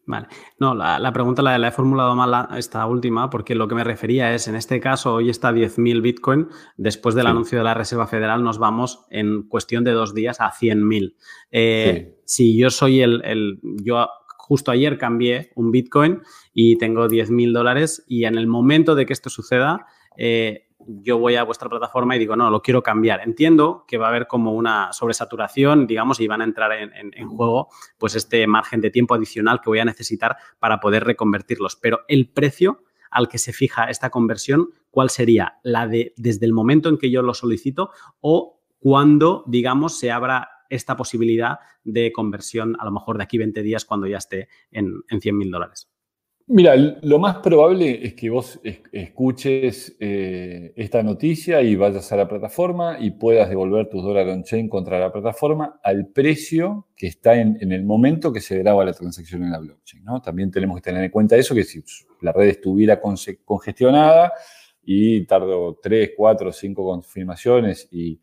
Speaker 1: Vale. No, la, pregunta la, he formulado mal esta última, porque lo que me refería es, en este caso, hoy está 10.000 Bitcoin, después del anuncio de la Reserva Federal nos vamos en cuestión de dos días a 100.000. Eh, Si yo soy el, el, yo justo ayer cambié un Bitcoin y tengo 10.000 dólares y en el momento de que esto suceda, eh, yo voy a vuestra plataforma y digo, no, lo quiero cambiar. Entiendo que va a haber como una sobresaturación, digamos, y van a entrar en, juego pues este margen de tiempo adicional que voy a necesitar para poder reconvertirlos. Pero el precio al que se fija esta conversión, ¿cuál sería? ¿La de desde el momento en que yo lo solicito o cuando, digamos, se abra esta posibilidad de conversión a lo mejor de aquí 20 días cuando ya esté en, en 100 mil dólares?
Speaker 2: Mira, lo más probable es que vos escuches eh, esta noticia y vayas a la plataforma y puedas devolver tus dólares on-chain contra la plataforma al precio que está en, el momento que se graba la transacción en la blockchain. ¿no? También tenemos que tener en cuenta eso, que si la red estuviera congestionada y tardó 3, 4, 5 confirmaciones y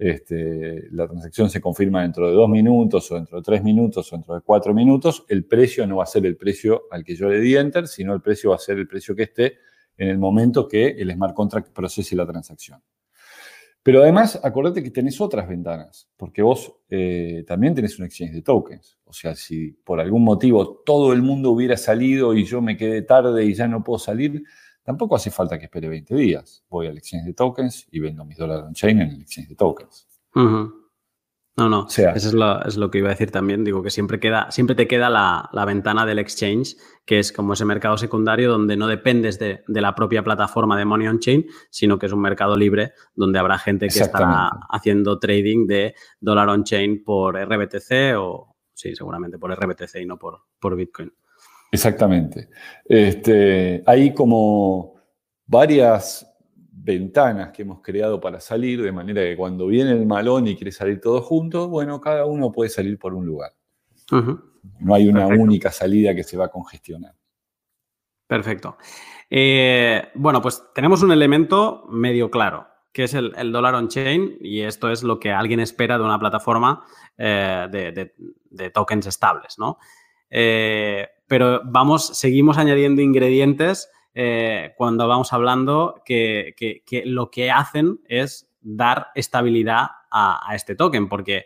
Speaker 2: este, la transacción se confirma dentro de dos minutos o dentro de tres minutos o dentro de cuatro minutos, el precio no va a ser el precio al que yo le di enter, sino el precio va a ser el precio que esté en el momento que el smart contract procese la transacción. Pero además, acordate que tenés otras ventanas, porque vos eh, también tenés un exchange de tokens. O sea, si por algún motivo todo el mundo hubiera salido y yo me quedé tarde y ya no puedo salir, Tampoco hace falta que espere 20 días. Voy al exchange de tokens y vendo mis dólares on-chain en el exchange de tokens.
Speaker 1: No, no, eso es lo, que iba a decir también. Digo que siempre, queda, siempre te queda la, ventana del exchange, que es como ese mercado secundario donde no dependes de, la propia plataforma de Money on Chain, sino que es un mercado libre donde habrá gente que estará haciendo trading de dólar on chain por RBTC o, sí, seguramente por RBTC y no por, por Bitcoin.
Speaker 2: Exactamente. Este, hay como varias ventanas que hemos creado para salir, de manera que cuando viene el malón y quiere salir todos juntos, bueno, cada uno puede salir por un lugar. No hay una única salida que se va a congestionar.
Speaker 1: Perfecto. Eh, bueno, pues tenemos un elemento medio claro, que es el, dólar on-chain, y esto es lo que alguien espera de una plataforma eh, de, tokens estables, ¿no? Eh, pero vamos, seguimos añadiendo ingredientes eh, cuando vamos hablando que, lo que hacen es dar estabilidad a, este token, porque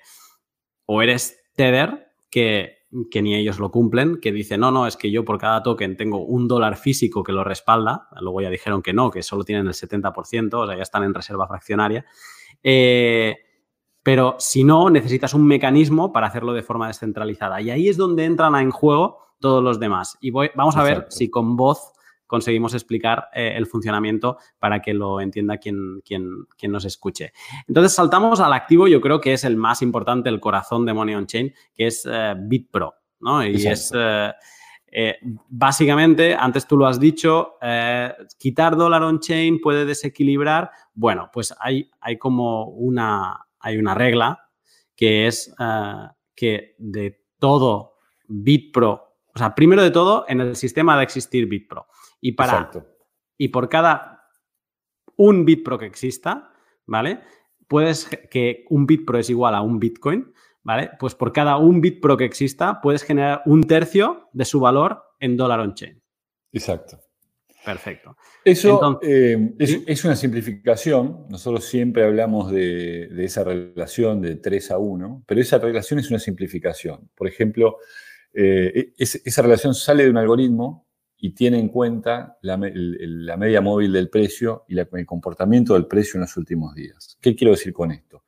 Speaker 1: o eres Tether, que, ni ellos lo cumplen, que dicen, no, no, es que yo por cada token tengo un dólar físico que lo respalda, luego ya dijeron que no, que solo tienen el 70%, o sea, ya están en reserva fraccionaria. Eh, pero si no, necesitas un mecanismo para hacerlo de forma descentralizada. Y ahí es donde entran en juego todos los demás. Y voy, vamos a ver si con voz conseguimos explicar eh, el funcionamiento para que lo entienda quien, quien, quien, nos escuche. Entonces saltamos al activo, yo creo que es el más importante, el corazón de Money on Chain, que es eh, BitPro. ¿no? Y es eh, básicamente, antes tú lo has dicho, quitar dólar on chain puede desequilibrar. Bueno, pues hay, hay como una, hay una regla que es que de todo BitPro o sea, primero de todo, en el sistema de existir BitPro. Y para. Y por cada un BitPro que exista, ¿vale? Puedes que un BitPro es igual a un Bitcoin, ¿vale? Pues por cada un BitPro que exista, puedes generar un tercio de su valor en dólar on-chain.
Speaker 2: Exacto.
Speaker 1: Perfecto.
Speaker 2: Eso eh, es, una simplificación. Nosotros siempre hablamos de, de, esa relación de 3 a 1, pero esa relación es una simplificación. Por ejemplo, eh, esa relación sale de un algoritmo y tiene en cuenta la, media móvil del precio y el comportamiento del precio en los últimos días. ¿Qué quiero decir con esto?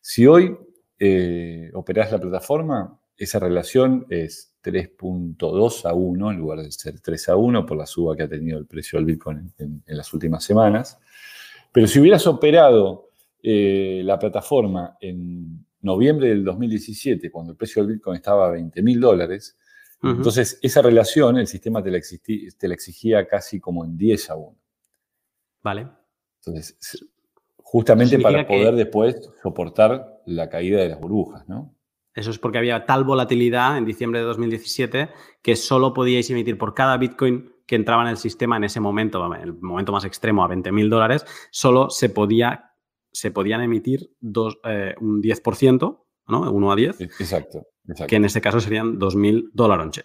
Speaker 2: Si hoy eh, operás la plataforma, esa relación es 3.2 a 1 en lugar de ser 3 a 1 por la suba que ha tenido el precio del Bitcoin en, las últimas semanas. Pero si hubieras operado eh, la plataforma en noviembre del 2017, cuando el precio del Bitcoin estaba a 20 mil dólares, entonces esa relación el sistema te la, te la, exigía casi como en 10 a 1.
Speaker 1: Vale.
Speaker 2: Entonces, justamente para poder después soportar la caída de las burbujas, ¿no?
Speaker 1: Eso es porque había tal volatilidad en diciembre de 2017 que solo podíais emitir por cada Bitcoin que entraba en el sistema en ese momento, en el momento más extremo, a 20.000 dólares, solo se, podía, se podían emitir dos, eh, un 10%, ¿no? 1 a 10.
Speaker 2: Exacto, exacto.
Speaker 1: Que en este caso serían 2.000 dólares.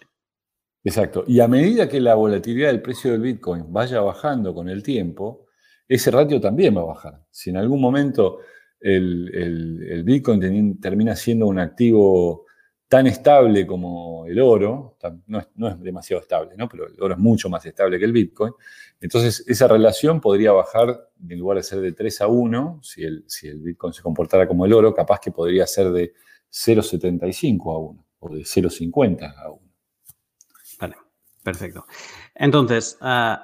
Speaker 2: Exacto. Y a medida que la volatilidad del precio del Bitcoin vaya bajando con el tiempo, ese ratio también va a bajar. Si en algún momento el, Bitcoin termina siendo un activo tan estable como el oro, no es, demasiado estable, ¿no? pero el oro es mucho más estable que el Bitcoin, entonces esa relación podría bajar, en lugar de ser de 3 a 1, si el, si el Bitcoin se comportara como el oro, capaz que podría ser de 0,75 a 1 o de 0,50 a 1.
Speaker 1: Perfecto. Entonces, eh,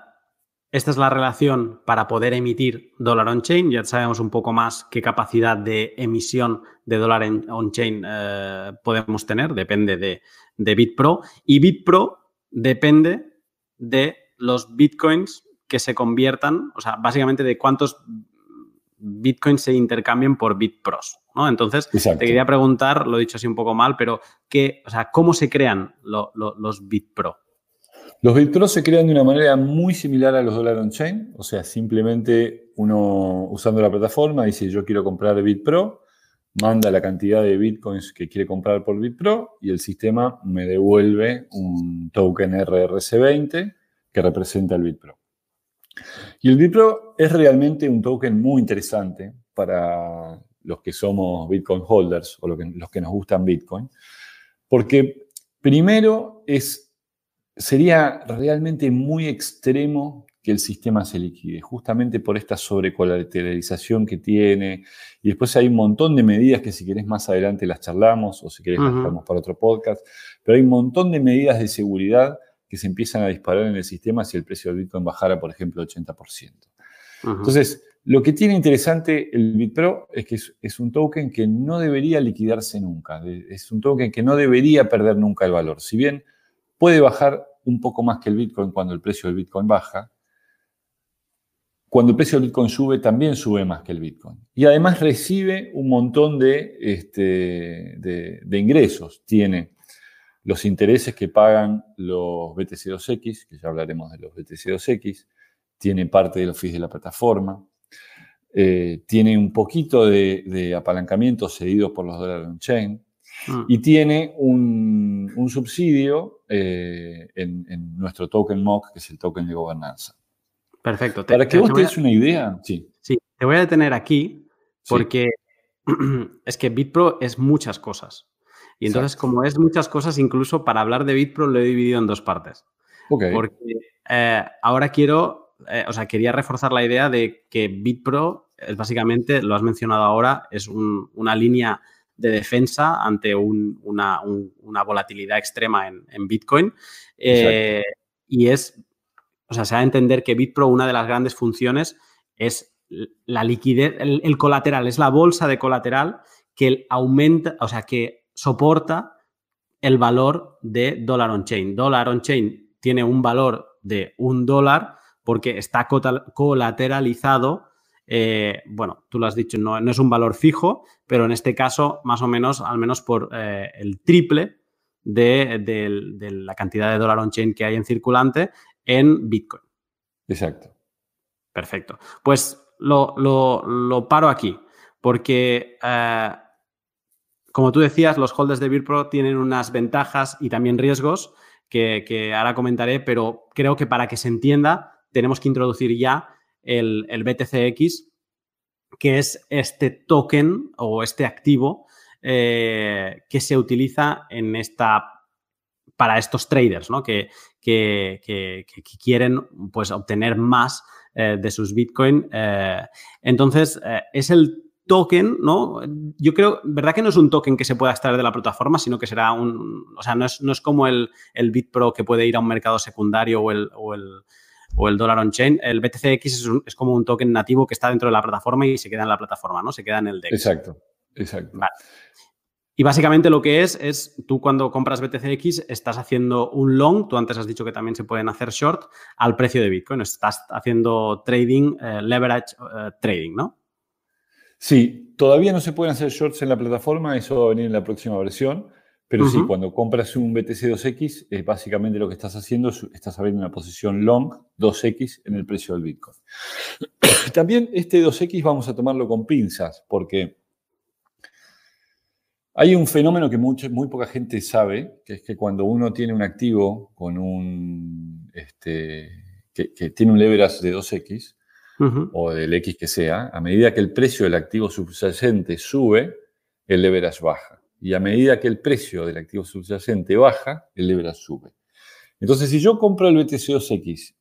Speaker 1: esta es la relación para poder emitir dólar on-chain. Ya sabemos un poco más qué capacidad de emisión de dólar on-chain eh, podemos tener. Depende de, de BitPro. Y BitPro depende de los bitcoins que se conviertan, o sea, básicamente de cuántos bitcoins se intercambian por bitpros. ¿no? Entonces, te quería preguntar, lo he dicho así un poco mal, pero ¿qué, o sea, ¿cómo se crean los bitpro?
Speaker 2: Los BitPros se crean de una manera muy similar a los dólar on-chain, o sea, simplemente uno usando la plataforma dice yo quiero comprar BitPro, manda la cantidad de bitcoins que quiere comprar por BitPro y el sistema me devuelve un token RRC20 que representa el BitPro. Y el BitPro es realmente un token muy interesante para los que somos Bitcoin holders o los que nos gustan Bitcoin, porque primero es sería realmente muy extremo que el sistema se liquide, justamente por esta sobrecolateralización que tiene. Y después hay un montón de medidas que si querés más adelante las charlamos o si querés las charlamos para otro podcast, pero hay un montón de medidas de seguridad que se empiezan a disparar en el sistema si el precio del Bitcoin bajara, por ejemplo, 80%. Entonces, lo que tiene interesante el BitPro es que es, un token que no debería liquidarse nunca, es un token que no debería perder nunca el valor. Si bien puede bajar un poco más que el Bitcoin cuando el precio del Bitcoin baja. Cuando el precio del Bitcoin sube, también sube más que el Bitcoin. Y además recibe un montón de, este, de, ingresos. Tiene los intereses que pagan los BTC2X, que ya hablaremos de los BTC2X, tiene parte de los fees de la plataforma, eh, tiene un poquito de, apalancamiento cedido por los dólares on-chain, Mm. y tiene un, subsidio eh, en, nuestro token MOC, que es el token de gobernanza.
Speaker 1: Perfecto.
Speaker 2: Para que vos te des una idea, sí.
Speaker 1: Sí, te voy a detener aquí porque es que BitPro es muchas cosas. Y entonces, como es muchas cosas, incluso para hablar de BitPro lo he dividido en dos partes. Porque eh, ahora quiero, eh, o sea, quería reforzar la idea de que BitPro es básicamente, lo has mencionado ahora, es una línea de defensa ante una, volatilidad extrema en, Bitcoin. Eh, y es, o sea, se va a entender que BitPro, una de las grandes funciones es la liquidez, el, colateral, es la bolsa de colateral que aumenta, o sea, que soporta el valor de dólar on chain. Dólar on chain tiene un valor de un dólar porque está colateralizado eh, bueno, tú lo has dicho, no, es un valor fijo, pero en este caso, más o menos, al menos por eh, el triple de, la cantidad de dólar on-chain que hay en circulante en Bitcoin.
Speaker 2: Exacto.
Speaker 1: Perfecto. Pues lo, paro aquí, porque, eh, como tú decías, los holders de BitPro tienen unas ventajas y también riesgos que, que ahora comentaré, pero creo que para que se entienda, tenemos que introducir ya el, BTCX, que es este token o este activo eh, que se utiliza en esta para estos traders, ¿no? Que, que, quieren pues, obtener más eh, de sus Bitcoin. Eh, entonces, es el token, ¿no? Yo creo, ¿verdad que no es un token que se pueda extraer de la plataforma, sino que será un, o sea, no es, no es como el, el BitPro que puede ir a un mercado secundario o el, o el o el dólar on-chain, el BTCX es, como un token nativo que está dentro de la plataforma y se queda en la plataforma, ¿no? Se queda en el DEX.
Speaker 2: Exacto, exacto.
Speaker 1: Y básicamente lo que es, es tú cuando compras BTCX estás haciendo un long, tú antes has dicho que también se pueden hacer short al precio de Bitcoin, estás haciendo trading, eh, leverage eh, trading, ¿no?
Speaker 2: Sí, todavía no se pueden hacer shorts en la plataforma, eso va a venir en la próxima versión, Pero sí, cuando compras un BTC2X, eh, básicamente lo que estás haciendo es estás abriendo una posición long 2X en el precio del Bitcoin. También este 2X vamos a tomarlo con pinzas, porque hay un fenómeno que muy poca gente sabe, que es que cuando uno tiene un activo con un, este, que, tiene un leverage de 2X, o del X que sea, a medida que el precio del activo subyacente sube, el leverage baja y a medida que el precio del activo subyacente baja, el leverage sube. Entonces, si yo compro el BTC2X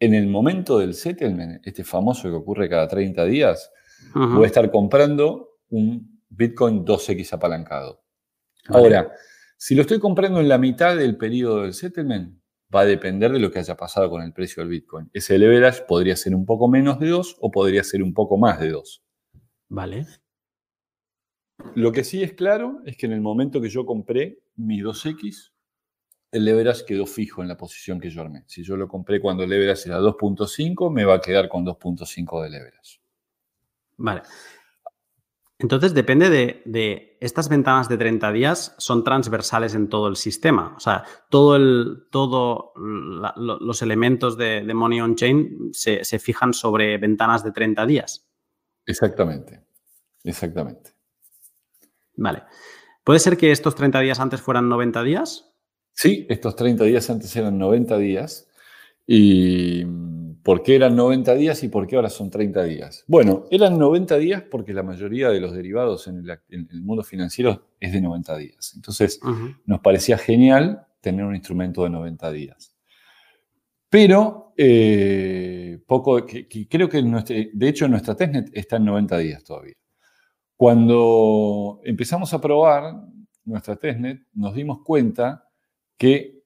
Speaker 2: en el momento del settlement, este famoso que ocurre cada 30 días, voy a estar comprando un Bitcoin 2X apalancado. Ahora, si lo estoy comprando en la mitad del periodo del settlement, va a depender de lo que haya pasado con el precio del Bitcoin. Ese leverage podría ser un poco menos de 2 o podría ser un poco más de 2.
Speaker 1: Vale.
Speaker 2: Lo que sí es claro es que en el momento que yo compré mi 2X, el leverage quedó fijo en la posición que yo armé. Si yo lo compré cuando el leverage era 2.5, me va a quedar con 2.5 de leverage.
Speaker 1: Vale. Entonces depende de, estas ventanas de 30 días, son transversales en todo el sistema. O sea, todo el, todo los elementos de, Money on Chain se, se fijan sobre ventanas de 30 días.
Speaker 2: Exactamente. Exactamente.
Speaker 1: Vale. ¿Puede ser que estos 30 días antes fueran 90 días?
Speaker 2: Sí, estos 30 días antes eran 90 días. ¿Y por qué eran 90 días y por qué ahora son 30 días? Bueno, eran 90 días porque la mayoría de los derivados en el, mundo financiero es de 90 días. Entonces, nos parecía genial tener un instrumento de 90 días. Pero, eh, poco, creo que de hecho nuestra testnet está en 90 días todavía. Cuando empezamos a probar nuestra testnet, nos dimos cuenta que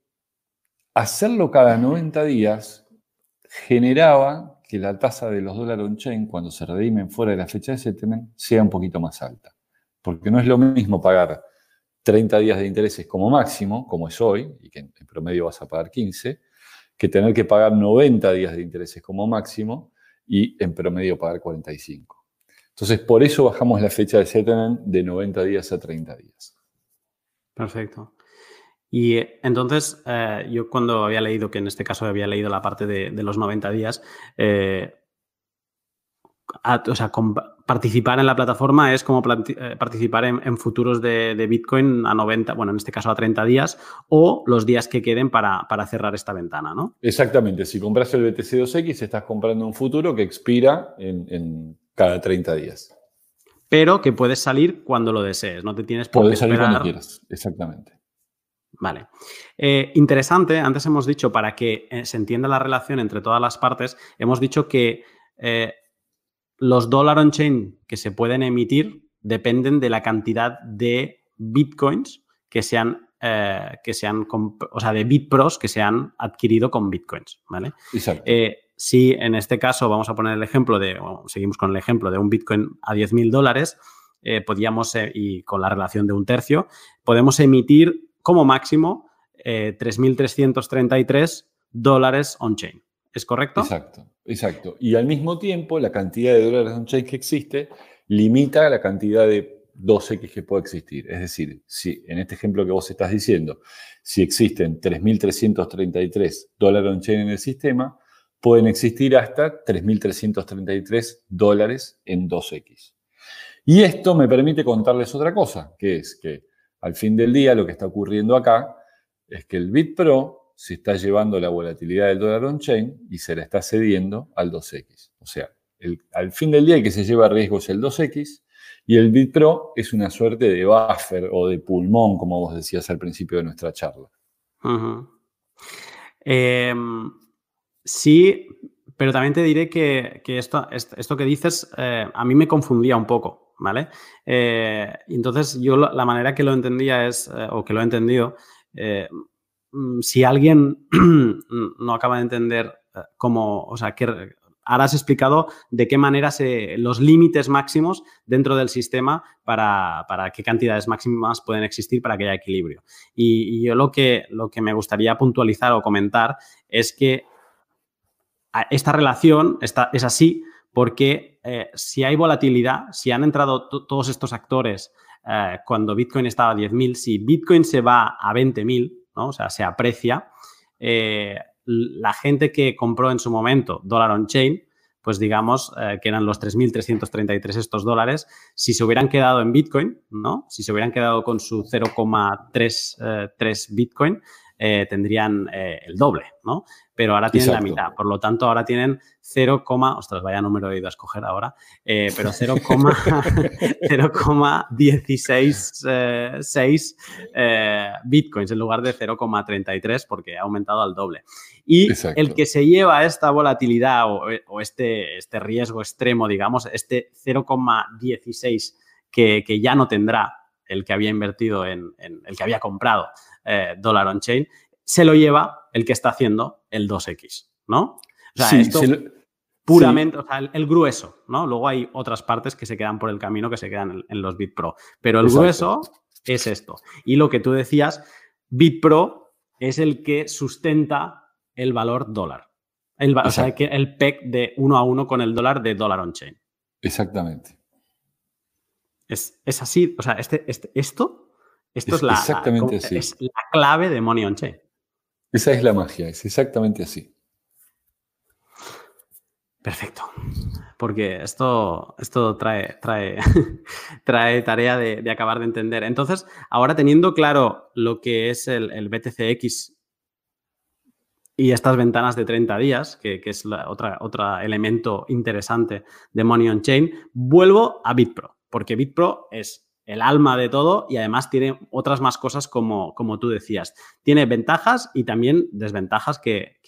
Speaker 2: hacerlo cada 90 días generaba que la tasa de los dólares on-chain, cuando se redimen fuera de la fecha de settlement, sea un poquito más alta. Porque no es lo mismo pagar 30 días de intereses como máximo, como es hoy, y que en promedio vas a pagar 15, que tener que pagar 90 días de intereses como máximo y en promedio pagar 45. Entonces, por eso bajamos la fecha de settlement de 90 días a 30 días.
Speaker 1: Perfecto. Y eh, entonces, eh, yo cuando había leído, que en este caso había leído la parte de, los 90 días, eh, o sea, participar en la plataforma es como participar en, futuros de, Bitcoin a 90, bueno, en este caso a 30 días, o los días que queden para, cerrar esta ventana, ¿no?
Speaker 2: Exactamente. Si compras el BTC2X, estás comprando un futuro que expira en cada 30 días.
Speaker 1: Pero que puedes salir cuando lo desees, no te tienes
Speaker 2: por Puedes salir cuando quieras, exactamente.
Speaker 1: Vale. Eh, interesante, antes hemos dicho, para que eh, se entienda la relación entre todas las partes, hemos dicho que eh, los dólar on-chain que se pueden emitir dependen de la cantidad de bitcoins que sean, que sean o sea, de bitpros que se han adquirido con bitcoins, ¿vale?
Speaker 2: Exacto
Speaker 1: si en este caso vamos a poner el ejemplo de, seguimos con el ejemplo de un Bitcoin a 10.000 dólares, eh, podríamos, eh, y con la relación de un tercio, podemos emitir como máximo 3.333 eh, dólares on-chain. ¿Es correcto?
Speaker 2: Exacto, exacto. Y al mismo tiempo, la cantidad de dólares on-chain que existe limita la cantidad de 2X que puede existir. Es decir, si en este ejemplo que vos estás diciendo, si existen 3.333 dólares on-chain en el sistema, pueden existir hasta 3.333 dólares en 2X. Y esto me permite contarles otra cosa, que es que al fin del día lo que está ocurriendo acá es que el BitPro se está llevando la volatilidad del dólar on-chain y se la está cediendo al 2X. O sea, al fin del día el que se lleva riesgo es el 2X y el BitPro es una suerte de buffer o de pulmón, como vos decías al principio de nuestra charla.
Speaker 1: Sí, pero también te diré que, esto, esto, que dices eh, a mí me confundía un poco, ¿vale? Eh, entonces yo la manera que lo entendía es, eh, o que lo he entendido, si alguien no acaba de entender cómo, o sea, que ahora has explicado de qué manera se, los límites máximos dentro del sistema para, qué cantidades máximas pueden existir para que haya equilibrio. Y, yo lo que, lo que me gustaría puntualizar o comentar es que esta relación es así porque eh, si hay volatilidad, si han entrado todos estos actores eh, cuando Bitcoin estaba a 10.000, si Bitcoin se va a 20.000, ¿no? o sea, se aprecia, eh, la gente que compró en su momento dólar on-chain, pues digamos eh, que eran los 3.333 estos dólares, si se hubieran quedado en Bitcoin, ¿no? Si se hubieran quedado con su 0,33 Bitcoin, tendrían el doble, ¿no? pero ahora tienen la mitad. Por lo tanto, ahora tienen 0, ostras, vaya número he ido a escoger ahora, eh, pero 0,166 eh, eh, bitcoins en lugar de 0,33 porque ha aumentado al doble. Y el que se lleva esta volatilidad o, este, este riesgo extremo, digamos, este 0,16 que, que ya no tendrá el que había invertido en, en el que había comprado dólar on-chain, se lo lleva el que está haciendo el 2X, ¿no? O sea, esto puramente, o sea, el, grueso, ¿no? Luego hay otras partes que se quedan por el camino que se quedan en, los BitPro, pero el grueso es esto. Y lo que tú decías, BitPro es el que sustenta el valor dólar. El, o sea, el PEC de uno a uno con el dólar de dólar on-chain.
Speaker 2: Exactamente.
Speaker 1: Es, así, o sea, este, este, esto, esto es, la, es la clave de Money on-chain.
Speaker 2: Esa es la magia, es exactamente así.
Speaker 1: Perfecto. Porque esto, esto trae, trae, trae tarea de, acabar de entender. Entonces, ahora teniendo claro lo que es el, BTCX y estas ventanas de 30 días, que, es otra, otro elemento interesante de Money on Chain, vuelvo a BitPro, porque BitPro es el alma de todo y además tiene otras más cosas como, como tú decías. Tiene ventajas y también desventajas que,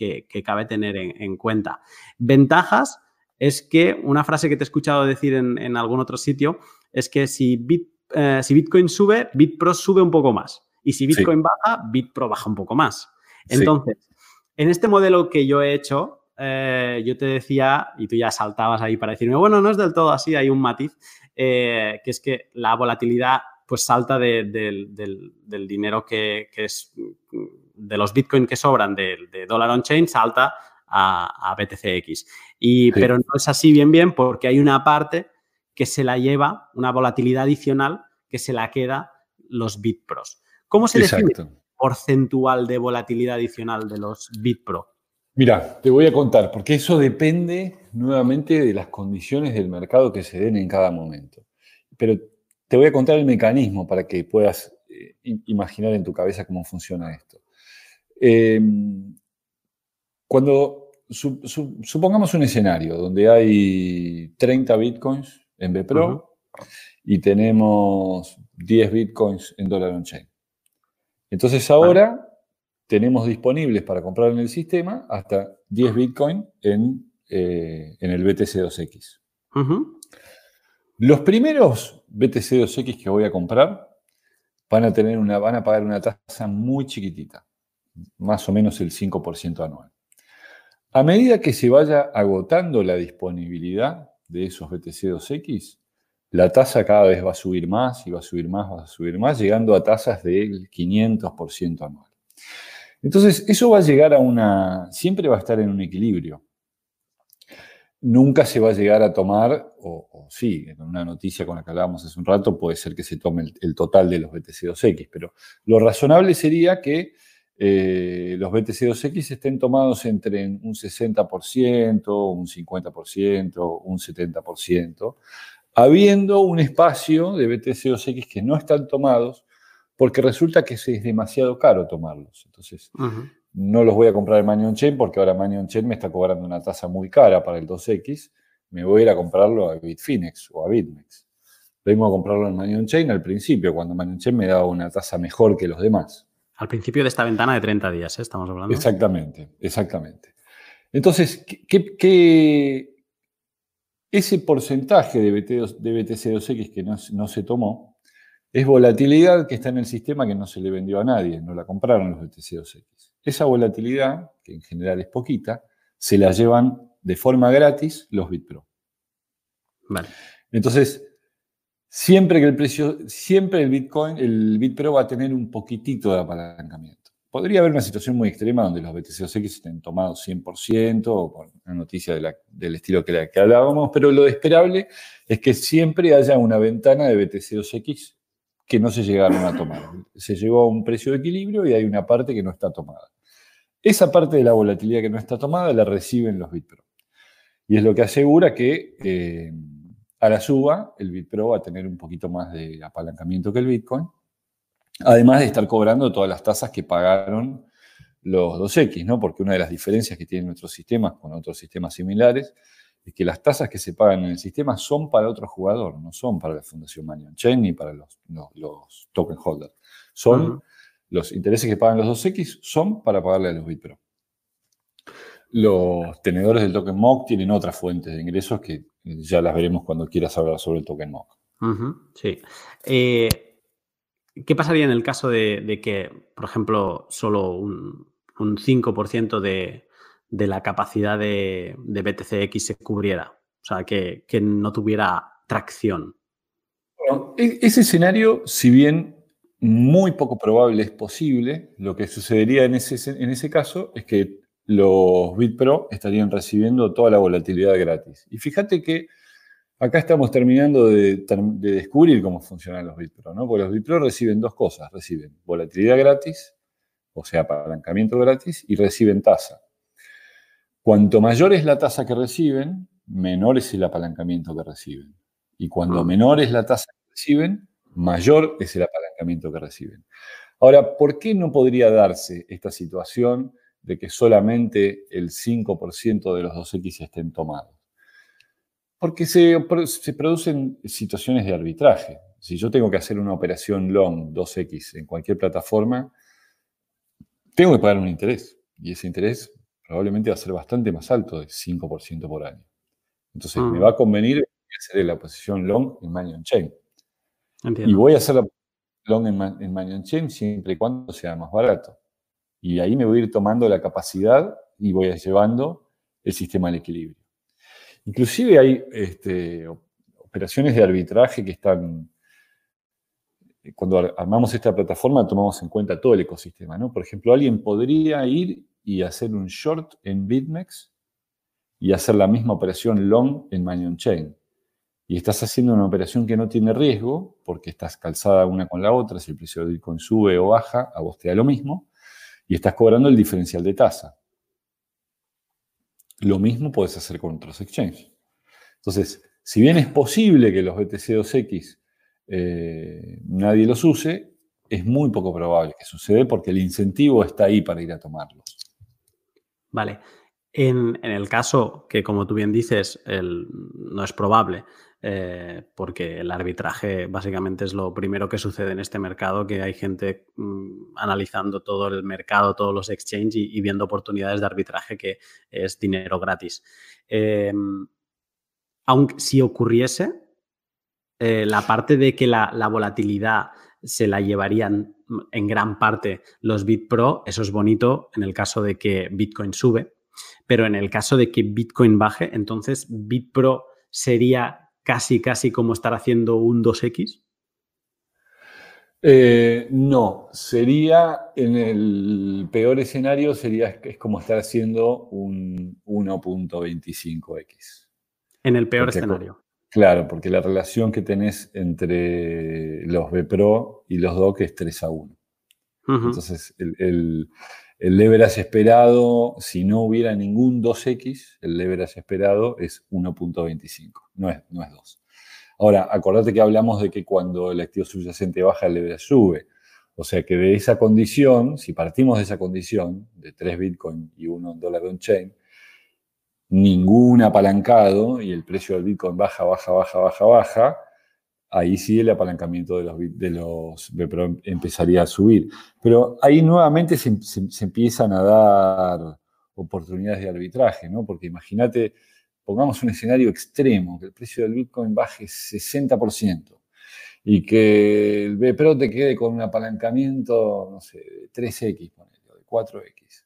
Speaker 1: cabe tener en, cuenta. Ventajas es que una frase que te he escuchado decir en, algún otro sitio es que si, eh, si Bitcoin sube, BitPro sube un poco más. Y si Bitcoin baja, BitPro baja un poco más. Entonces, en este modelo que yo he hecho, eh, yo te decía, y tú ya saltabas ahí para decirme, bueno, no es del todo así, hay un matiz, eh, que es que la volatilidad pues salta del, dinero que, es de los Bitcoin que sobran de, dólar on-chain, salta a, BTCX. Y, Pero no es así bien bien porque hay una parte que se la lleva, una volatilidad adicional que se la queda los BitPros. ¿Cómo se define el porcentual de volatilidad adicional de los BitPro?
Speaker 2: Mira, te voy a contar, porque eso depende nuevamente de las condiciones del mercado que se den en cada momento. Pero te voy a contar el mecanismo para que puedas eh, imaginar en tu cabeza cómo funciona esto. Em, cuando supongamos un escenario donde hay 30 bitcoins en BPRO y tenemos 10 bitcoins en dólar on chain. Entonces ahora tenemos disponibles para comprar en el sistema hasta 10 Bitcoin en, eh, en el BTC2X. Los primeros BTC2X que voy a comprar van a, tener una, van a pagar una tasa muy chiquitita, más o menos el 5% anual. A medida que se vaya agotando la disponibilidad de esos BTC2X, la tasa cada vez va a subir más y va a subir más, va a subir más, llegando a tasas del 500% anual. Entonces, eso va a llegar a una, siempre va a estar en un equilibrio. Nunca se va a llegar a tomar, o, sí, en una noticia con la que hablábamos hace un rato, puede ser que se tome el, total de los BTC2X, pero lo razonable sería que eh, los BTC2X estén tomados entre un 60%, un 50%, un 70%, habiendo un espacio de BTC2X que no están tomados porque resulta que es demasiado caro tomarlos. Entonces, no los voy a comprar en Manion Chain porque ahora Manion Chain me está cobrando una tasa muy cara para el 2X. Me voy a ir a comprarlo a Bitfinex o a BitMEX. Vengo a comprarlo en Manion Chain al principio, cuando Manion Chain me daba una tasa mejor que los demás.
Speaker 1: Al principio de esta ventana de 30 días, ¿eh? estamos hablando.
Speaker 2: Exactamente, exactamente. Entonces, ¿qué, ese porcentaje de, BTC2X que no se tomó, es volatilidad que está en el sistema que no se le vendió a nadie, no la compraron los BTC2X. Esa volatilidad, que en general es poquita, se la llevan de forma gratis los BitPro. Vale. Entonces, siempre que el precio, siempre el Bitcoin, el BitPro va a tener un poquitito de apalancamiento. Podría haber una situación muy extrema donde los BTC2X estén tomados 100% o con una noticia del estilo que, que hablábamos, pero lo esperable es que siempre haya una ventana de BTC2X que no se llegaron a tomar. Se llegó a un precio de equilibrio y hay una parte que no está tomada. Esa parte de la volatilidad que no está tomada la reciben los BitPro. Y es lo que asegura que eh, a la suba el BitPro va a tener un poquito más de apalancamiento que el Bitcoin, además de estar cobrando todas las tasas que pagaron los 2X, ¿no? Porque una de las diferencias que tienen nuestros sistemas con otros sistemas similares es que las tasas que se pagan en el sistema son para otro jugador, no son para la Fundación Manion Chain ni para los, los token holders. Son los intereses que pagan los 2X son para pagarle a los BitPro. Los tenedores del token MOC tienen otras fuentes de ingresos que ya las veremos cuando quieras hablar sobre el token MOC.
Speaker 1: sí. Eh, ¿Qué pasaría en el caso de, que, por ejemplo, solo un, 5% de, la capacidad de, BTCX se cubriera? O sea, que, no tuviera tracción.
Speaker 2: E, ese escenario, si bien muy poco probable es posible, lo que sucedería en ese, en ese caso es que los BitPro estarían recibiendo toda la volatilidad gratis. Y fíjate que acá estamos terminando de, descubrir cómo funcionan los BitPro, ¿no? Porque los BitPro reciben dos cosas, reciben volatilidad gratis, o sea, apalancamiento gratis, y reciben tasa. Cuanto mayor es la tasa que reciben, menor es el apalancamiento que reciben. Y cuando ah. menor es la tasa que reciben, mayor es el apalancamiento que reciben. Ahora, ¿por qué no podría darse esta situación de que solamente el 5% de los 2X estén tomados? Porque se, producen situaciones de arbitraje. Si yo tengo que hacer una operación long 2X en cualquier plataforma, tengo que pagar un interés. Y ese interés probablemente va a ser bastante más alto de 5% por año. Entonces, me ah. va a convenir hacer la posición long en Manion Chain. Y voy a hacer la long en, en Manion Chain siempre y cuando sea más barato. Y ahí me voy a ir tomando la capacidad y voy a llevando el sistema al equilibrio. Inclusive hay este, operaciones de arbitraje que están, cuando armamos esta plataforma tomamos en cuenta todo el ecosistema. ¿no? Por ejemplo, alguien podría ir y hacer un short en BitMEX y hacer la misma operación long en Manion Chain. Y estás haciendo una operación que no tiene riesgo porque estás calzada una con la otra, si el precio del Bitcoin sube o baja, a vos te da lo mismo, y estás cobrando el diferencial de tasa. Lo mismo puedes hacer con otros exchanges. Entonces, si bien es posible que los BTC2X eh, nadie los use, es muy poco probable que suceda porque el incentivo está ahí para ir a tomarlos.
Speaker 1: Vale. En, el caso que, como tú bien dices, no es probable, eh, porque el arbitraje básicamente es lo primero que sucede en este mercado, que hay gente mm, analizando todo el mercado, todos los exchanges y, viendo oportunidades de arbitraje que es dinero gratis. Em, aunque si ocurriese, eh, la parte de que la, volatilidad se la llevarían en gran parte los BitPro, eso es bonito en el caso de que Bitcoin sube, pero en el caso de que Bitcoin baje, entonces BitPro sería casi, casi como estar haciendo un 2X?
Speaker 2: Eh, no, sería en el peor escenario, sería es como estar haciendo un 1.25X.
Speaker 1: En el peor escenario.
Speaker 2: Claro, porque la relación que tenés entre los B-Pro y los DOC es 3 a 1. Entonces, el, el leverage esperado, si no hubiera ningún 2x, el leverage esperado es 1.25, no es, no es 2. Ahora, acordate que hablamos de que cuando el activo subyacente baja, el leverage sube. O sea que de esa condición, si partimos de esa condición, de 3 Bitcoin y 1 dólar on-chain, ningún apalancado y el precio del Bitcoin baja, baja, baja, baja, baja, ahí sí el apalancamiento de los, de los empezaría a subir. Pero ahí nuevamente se, empiezan a dar oportunidades de arbitraje, ¿no? Porque imagínate, pongamos un escenario extremo, que el precio del Bitcoin baje 60% y que el BPRO te quede con un apalancamiento, no sé, de 3X, de 4X.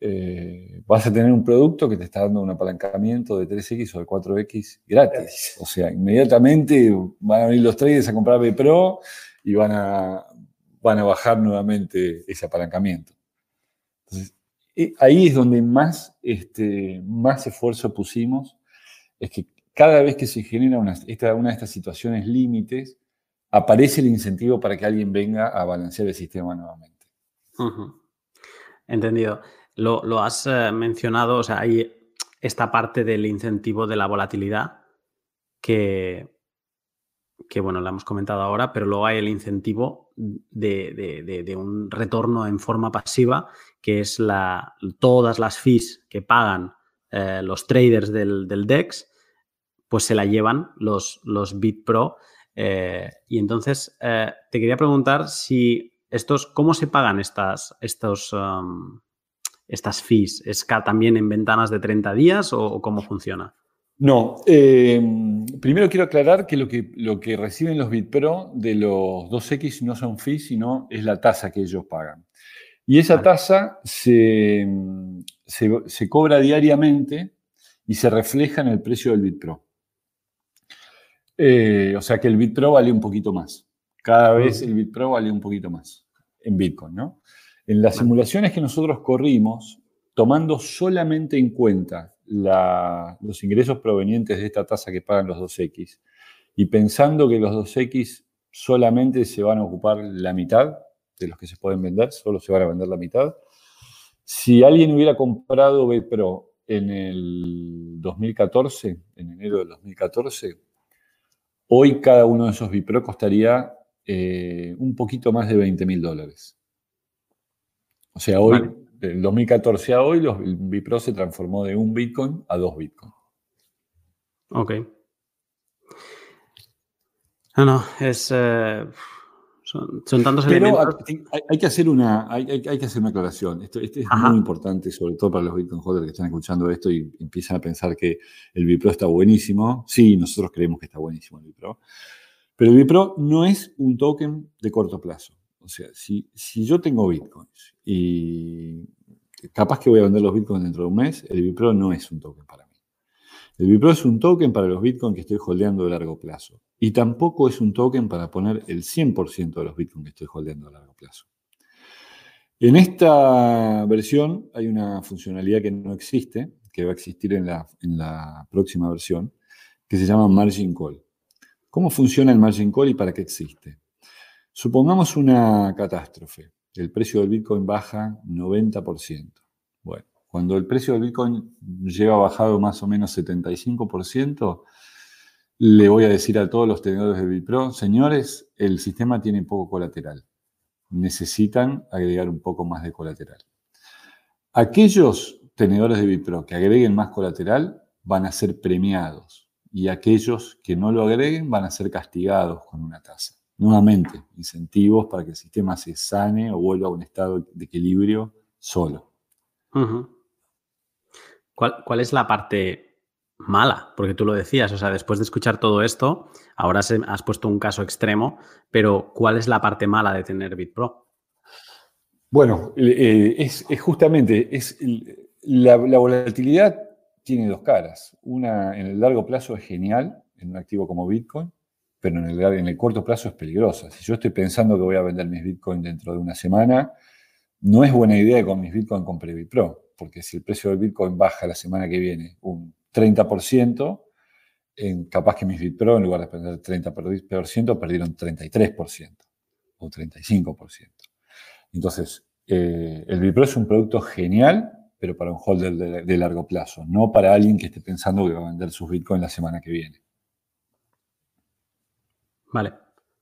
Speaker 2: Eh, vas a tener un producto que te está dando un apalancamiento de 3X o de 4X gratis. O sea, inmediatamente van a venir los traders a comprar B Pro y van a, van a bajar nuevamente ese apalancamiento. Entonces, ahí es donde más, este, más esfuerzo pusimos, es que cada vez que se genera una, esta, una de estas situaciones límites, aparece el incentivo para que alguien venga a balancear el sistema nuevamente.
Speaker 1: Entendido. Lo, has eh, mencionado, o sea, hay esta parte del incentivo de la volatilidad que, que bueno, la hemos comentado ahora, pero luego hay el incentivo de, un retorno en forma pasiva, que es la, todas las fees que pagan eh, los traders del, DEX, pues se la llevan los, los BitPro. Eh, y entonces eh, te quería preguntar si estos, ¿cómo se pagan estas, estos, um, estas fees? ¿Es también en ventanas de 30 días o cómo funciona?
Speaker 2: No, eh, primero quiero aclarar que lo, que lo que reciben los BitPro de los 2X no son fees, sino es la tasa que ellos pagan. Y esa tasa se, cobra diariamente y se refleja en el precio del BitPro. Eh, o sea que el BitPro vale un poquito más. Cada vez el BitPro vale un poquito más en Bitcoin, ¿no? En las simulaciones que nosotros corrimos, tomando solamente en cuenta los ingresos provenientes de esta tasa que pagan los 2X y pensando que los 2X solamente se van a ocupar la mitad de los que se pueden vender, solo se van a vender la mitad. Si alguien hubiera comprado BitPro en el 2014, en enero del 2014, hoy cada uno de esos BitPro costaría eh, un poquito más de 20 mil dólares. O sea, hoy del 2014 a hoy, los, el Bipro se transformó de un Bitcoin a dos Bitcoin.
Speaker 1: Ok. No, no, es. Eh, son, tantos elementos.
Speaker 2: Hay, que hacer una, hay, que hacer una aclaración. Esto, es muy importante, sobre todo para los Bitcoin holders que están escuchando esto y empiezan a pensar que el Bipro está buenísimo. Sí, nosotros creemos que está buenísimo el Bipro. Pero el Bipro no es un token de corto plazo. O sea, si, yo tengo bitcoins y capaz que voy a vender los bitcoins dentro de un mes, el Bipro no es un token para mí. El Bipro es un token para los bitcoins que estoy holdeando de largo plazo. Y tampoco es un token para poner el 100% de los bitcoins que estoy holdeando a largo plazo. En esta versión hay una funcionalidad que no existe, que va a existir en la próxima versión, que se llama Margin Call. ¿Cómo funciona el Margin Call y para qué existe? Supongamos una catástrofe. El precio del Bitcoin baja 90%. Bueno, cuando el precio del Bitcoin lleva bajado más o menos 75%, le voy a decir a todos los tenedores de Bitpro, señores, el sistema tiene poco colateral. Necesitan agregar un poco más de colateral. Aquellos tenedores de Bitpro que agreguen más colateral van a ser premiados y aquellos que no lo agreguen van a ser castigados con una tasa nuevamente, incentivos para que el sistema se sane o vuelva a un estado de equilibrio solo.
Speaker 1: ¿Cuál, es la parte mala? Porque tú lo decías, o sea, después de escuchar todo esto, ahora has puesto un caso extremo, pero ¿cuál es la parte mala de tener BitPro?
Speaker 2: Bueno, eh, es, justamente, es, la, la volatilidad tiene dos caras. Una en el largo plazo es genial en un activo como Bitcoin, pero en el, corto plazo es peligrosa. Si yo estoy pensando que voy a vender mis Bitcoin dentro de una semana, no es buena idea que con mis Bitcoin compre Bitpro, porque si el precio del Bitcoin baja la semana que viene un 30%, en, capaz que mis Bitpro, en lugar de perder 30%, perdieron 33% o 35%. Entonces, eh, el Bitpro es un producto genial, pero para un holder de, de largo plazo, no para alguien que esté pensando que va a vender sus Bitcoin la semana que viene.
Speaker 1: Vale.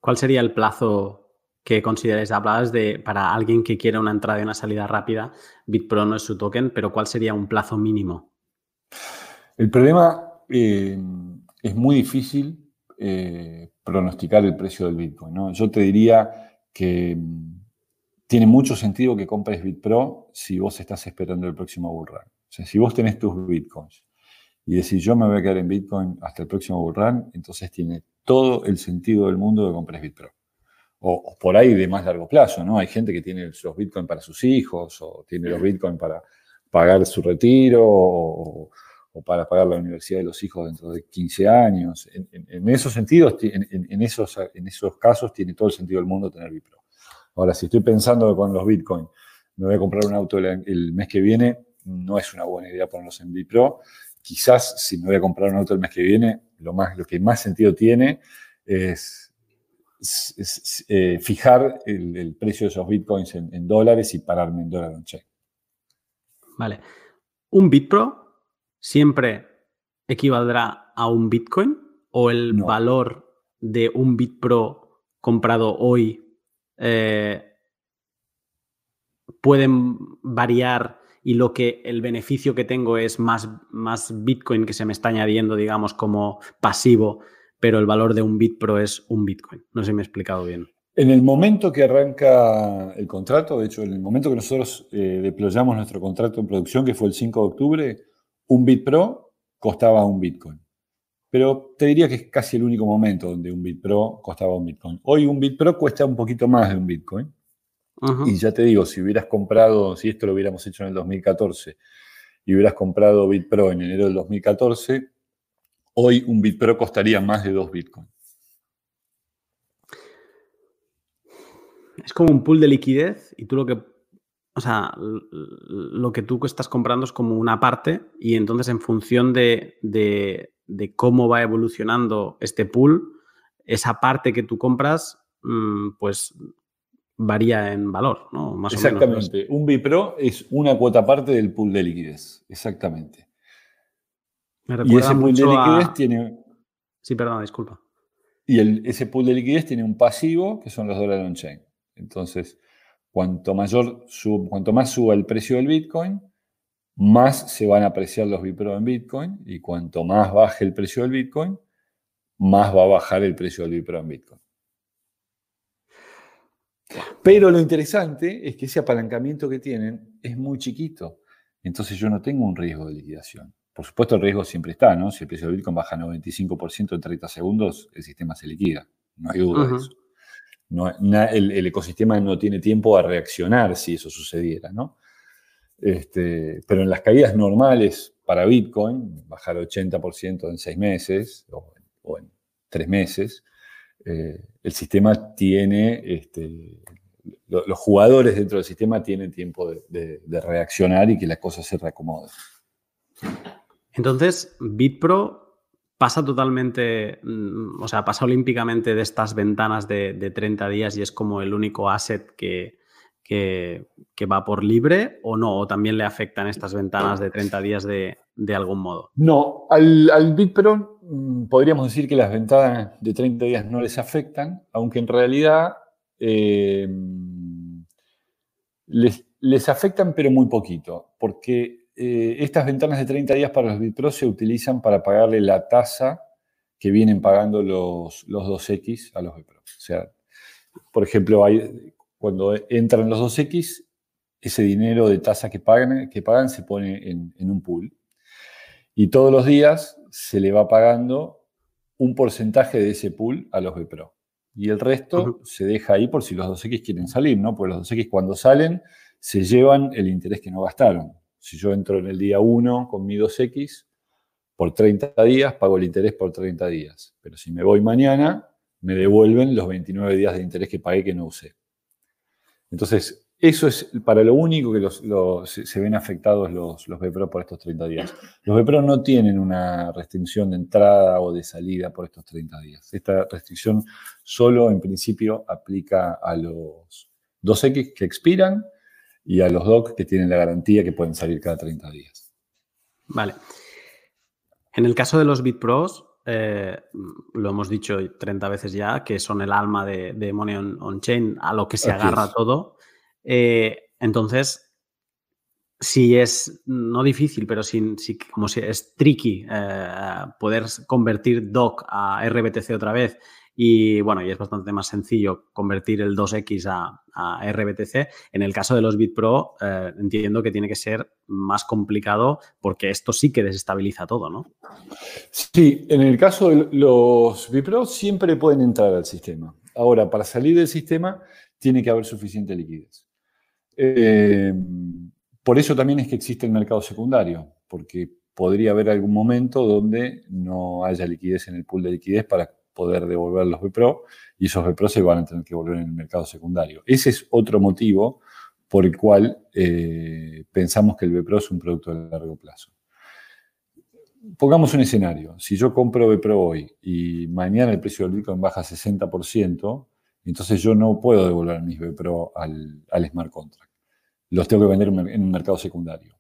Speaker 1: ¿Cuál sería el plazo que consideráis? Hablabas de para alguien que quiera una entrada y una salida rápida, BitPro no es su token, pero ¿cuál sería un plazo mínimo?
Speaker 2: El problema eh, es muy difícil eh, pronosticar el precio del Bitcoin. ¿no? Yo te diría que mm, tiene mucho sentido que compres BitPro si vos estás esperando el próximo bull run. O sea, si vos tenés tus Bitcoins y decís yo me voy a quedar en Bitcoin hasta el próximo bull run, entonces tiene todo el sentido del mundo de comprar Bitpro. O, por ahí de más largo plazo, ¿no? Hay gente que tiene los Bitcoin para sus hijos, o tiene los Bitcoin para pagar su retiro, o, para pagar la universidad de los hijos dentro de 15 años. En, esos sentidos, en, esos, en esos casos, tiene todo el sentido del mundo tener Bitpro. Ahora, si estoy pensando con los Bitcoin, me voy a comprar un auto el, mes que viene, no es una buena idea ponerlos en Bitpro. Quizás si me voy a comprar un auto el mes que viene, lo, más, lo que más sentido tiene es eh, fijar el, precio de esos bitcoins en, dólares y pararme en dólar on chain.
Speaker 1: Vale. ¿Un BitPro siempre equivaldrá a un bitcoin o el valor de un BitPro comprado hoy eh, pueden variar y lo que el beneficio que tengo es más, más Bitcoin que se me está añadiendo, digamos, como pasivo, pero el valor de un BitPro es un Bitcoin. No sé si me he explicado bien.
Speaker 2: En el momento que arranca el contrato, de hecho, en el momento que nosotros eh, deployamos nuestro contrato en producción, que fue el 5 de octubre, un BitPro costaba un Bitcoin. Pero te diría que es casi el único momento donde un BitPro costaba un Bitcoin. Hoy un BitPro cuesta un poquito más de un Bitcoin. Y ya te digo, si hubieras comprado, si esto lo hubiéramos hecho en el 2014 y hubieras comprado BitPro en enero del 2014, hoy un BitPro costaría más de 2 Bitcoin.
Speaker 1: Es como un pool de liquidez y tú lo que, o sea, lo que tú estás comprando es como una parte y entonces en función de, de cómo va evolucionando este pool, esa parte que tú compras, mm, pues varía en valor, ¿no?
Speaker 2: Más Exactamente. Un Bipro es una cuota parte del pool de liquidez. Exactamente.
Speaker 1: y ese pool de liquidez tiene. Sí, perdón, disculpa.
Speaker 2: Y ese pool de liquidez tiene un pasivo que son los dólares on-chain. Entonces, cuanto, mayor cuanto más suba el precio del Bitcoin, más se van a apreciar los Bipro en Bitcoin. Y cuanto más baje el precio del Bitcoin, más va a bajar el precio del Bipro en Bitcoin. Pero lo interesante es que ese apalancamiento que tienen es muy chiquito. Entonces yo no tengo un riesgo de liquidación. Por supuesto, el riesgo siempre está, ¿no? Si el precio del Bitcoin baja 95% en 30 segundos, el sistema se liquida. No hay duda de eso. el, ecosistema no tiene tiempo a reaccionar si eso sucediera, ¿no? Este, pero en las caídas normales para Bitcoin, bajar 80% en seis meses o, en tres meses, eh, el sistema tiene, este, los jugadores dentro del sistema tienen tiempo de, reaccionar y que las cosas se reacomoden.
Speaker 1: Entonces, BitPro pasa totalmente, mm, o sea, pasa olímpicamente de estas ventanas de, 30 días y es como el único asset que, que, va por libre o no, o también le afectan estas ventanas de 30 días de, algún modo.
Speaker 2: No, al, al BitPro podríamos decir que las ventanas de 30 días no les afectan, aunque en realidad eh, les, afectan pero muy poquito, porque eh, estas ventanas de 30 días para los BitPro se utilizan para pagarle la tasa que vienen pagando los, los 2X a los BitPro. O sea, por ejemplo, cuando entran los 2X, ese dinero de tasa que pagan, que pagan se pone en, un pool. Y todos los días se le va pagando un porcentaje de ese pool a los BPRO. Y el resto se deja ahí por si los 2X quieren salir, ¿no? Porque los 2X cuando salen se llevan el interés que no gastaron. Si yo entro en el día 1 con mi 2X, por 30 días pago el interés por 30 días. Pero si me voy mañana, me devuelven los 29 días de interés que pagué que no usé. Entonces, eso es para lo único que se, ven afectados los, los BPRO por estos 30 días. Los BPRO no tienen una restricción de entrada o de salida por estos 30 días. Esta restricción solo en principio aplica a los 2X que expiran y a los DOC que tienen la garantía que pueden salir cada 30 días.
Speaker 1: Vale. En el caso de los BitPros, eh, lo hemos dicho 30 veces ya, que son el alma de, Money on, Chain, a lo que se agarra todo. Eh, entonces, si es no difícil, pero como si es tricky eh, poder convertir DOC a RBTC otra vez y bueno, y es bastante más sencillo convertir el 2X a, RBTC. En el caso de los BitPro, eh, entiendo que tiene que ser más complicado porque esto sí que desestabiliza todo, ¿no?
Speaker 2: Sí, en el caso de los BitPro siempre pueden entrar al sistema. Ahora, para salir del sistema tiene que haber suficiente liquidez. Eh, por eso también es que existe el mercado secundario, porque podría haber algún momento donde no haya liquidez en el pool de liquidez para poder devolver los BPRO y esos BPRO se van a tener que volver en el mercado secundario. Ese es otro motivo por el cual eh, pensamos que el BPRO es un producto de largo plazo. pongamos un escenario. Si yo compro Bpro hoy y mañana el precio del Bitcoin baja 60%, entonces yo no puedo devolver mis Bpro al, al smart contract. Los tengo que vender en un mercado secundario.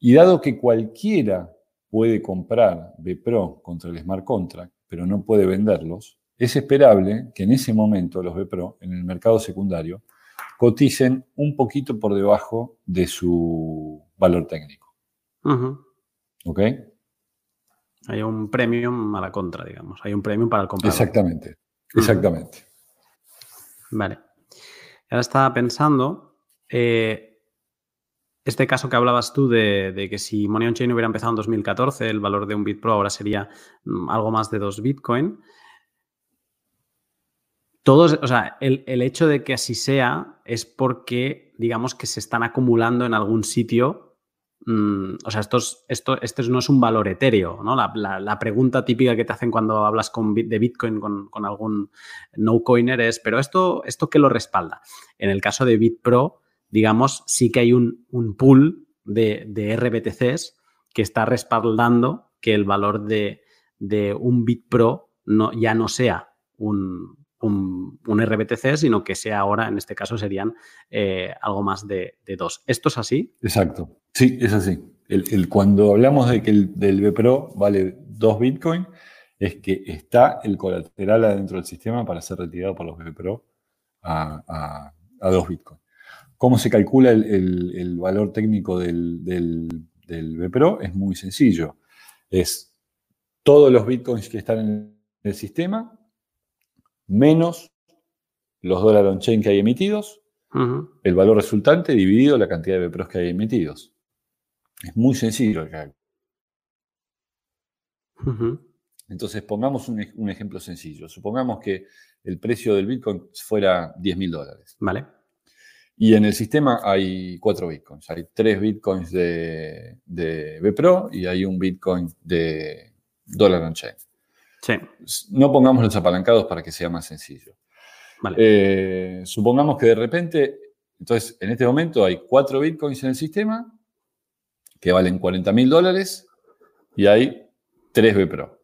Speaker 2: Y dado que cualquiera puede comprar Bpro contra el smart contract, pero no puede venderlos, es esperable que en ese momento los Bpro en el mercado secundario coticen un poquito por debajo de su valor técnico. ¿Ok?
Speaker 1: Hay un premium a la contra, digamos. Hay un premium para el comprador.
Speaker 2: Exactamente, exactamente.
Speaker 1: Vale. Ahora estaba pensando, eh, este caso que hablabas tú de, que si Money on Chain hubiera empezado en 2014, el valor de un Bitpro ahora sería mm, algo más de 2 Bitcoin. Todos, o sea, el, el, hecho de que así sea es porque, digamos, que se están acumulando en algún sitio Mm, o sea, esto, esto, esto, no es un valor etéreo, ¿no? La, pregunta típica que te hacen cuando hablas con, de Bitcoin con, algún no-coiner es, ¿pero esto, esto qué lo respalda? En el caso de BitPro, digamos, sí que hay un, pool de, de, RBTCs que está respaldando que el valor de, un BitPro no, ya no sea un, un, RBTC, sino que sea ahora, en este caso, serían eh, algo más de, dos. ¿Esto es así?
Speaker 2: Exacto. Sí, es así. El, cuando hablamos de que el del BPRO vale dos Bitcoin, es que está el colateral adentro del sistema para ser retirado por los BPRO a, a, dos Bitcoin. ¿Cómo se calcula el, valor técnico del, del, del BPRO? Es muy sencillo. Es todos los Bitcoins que están en el sistema menos los dólares on-chain que hay emitidos, el valor resultante dividido la cantidad de BPROs que hay emitidos. Es muy sencillo el Entonces, pongamos un, ejemplo sencillo. Supongamos que el precio del Bitcoin fuera 10 mil dólares.
Speaker 1: Vale.
Speaker 2: Y en el sistema hay cuatro Bitcoins. Hay tres Bitcoins de, de BPRO y hay un Bitcoin de dólar on-chain. No pongamos los apalancados para que sea más sencillo. Eh, supongamos que de repente, entonces en este momento hay cuatro bitcoins en el sistema que valen 40 mil dólares y hay 3 BPRO.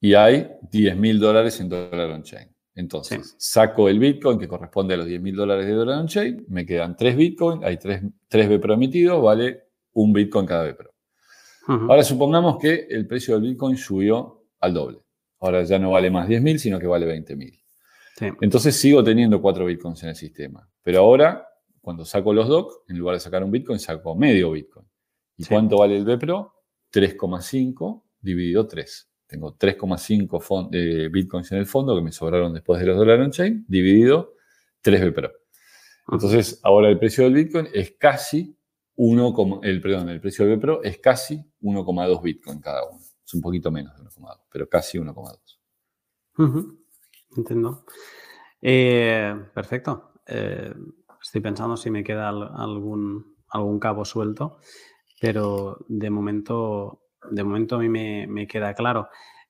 Speaker 2: Y hay 10 mil dólares en dólar on-chain. Entonces, saco el Bitcoin que corresponde a los 10 mil dólares de dólar on-chain, me quedan 3 Bitcoin, hay 3, 3 BPRO emitidos, vale un Bitcoin cada BPRO. Ahora supongamos que el precio del Bitcoin subió al doble. Ahora ya no vale más 10.000, sino que vale 20.000. Entonces sigo teniendo 4 bitcoins en el sistema. Pero ahora, cuando saco los DOC, en lugar de sacar un bitcoin, saco medio bitcoin. ¿Y cuánto vale el BPRO? 3,5 dividido 3. Tengo 3,5 eh, bitcoins en el fondo que me sobraron después de los dólares on-chain, dividido 3 BPRO. Entonces, ahora el precio del bitcoin es casi 1, el, perdón, el precio del BPRO es casi 1,2 bitcoin cada uno. Es un poquito menos de 1,2, pero casi 1,2.
Speaker 1: Entiendo. Eh, perfecto. Eh, estoy pensando si me queda algún, algún cabo suelto, pero de momento, de momento a mí me, queda claro.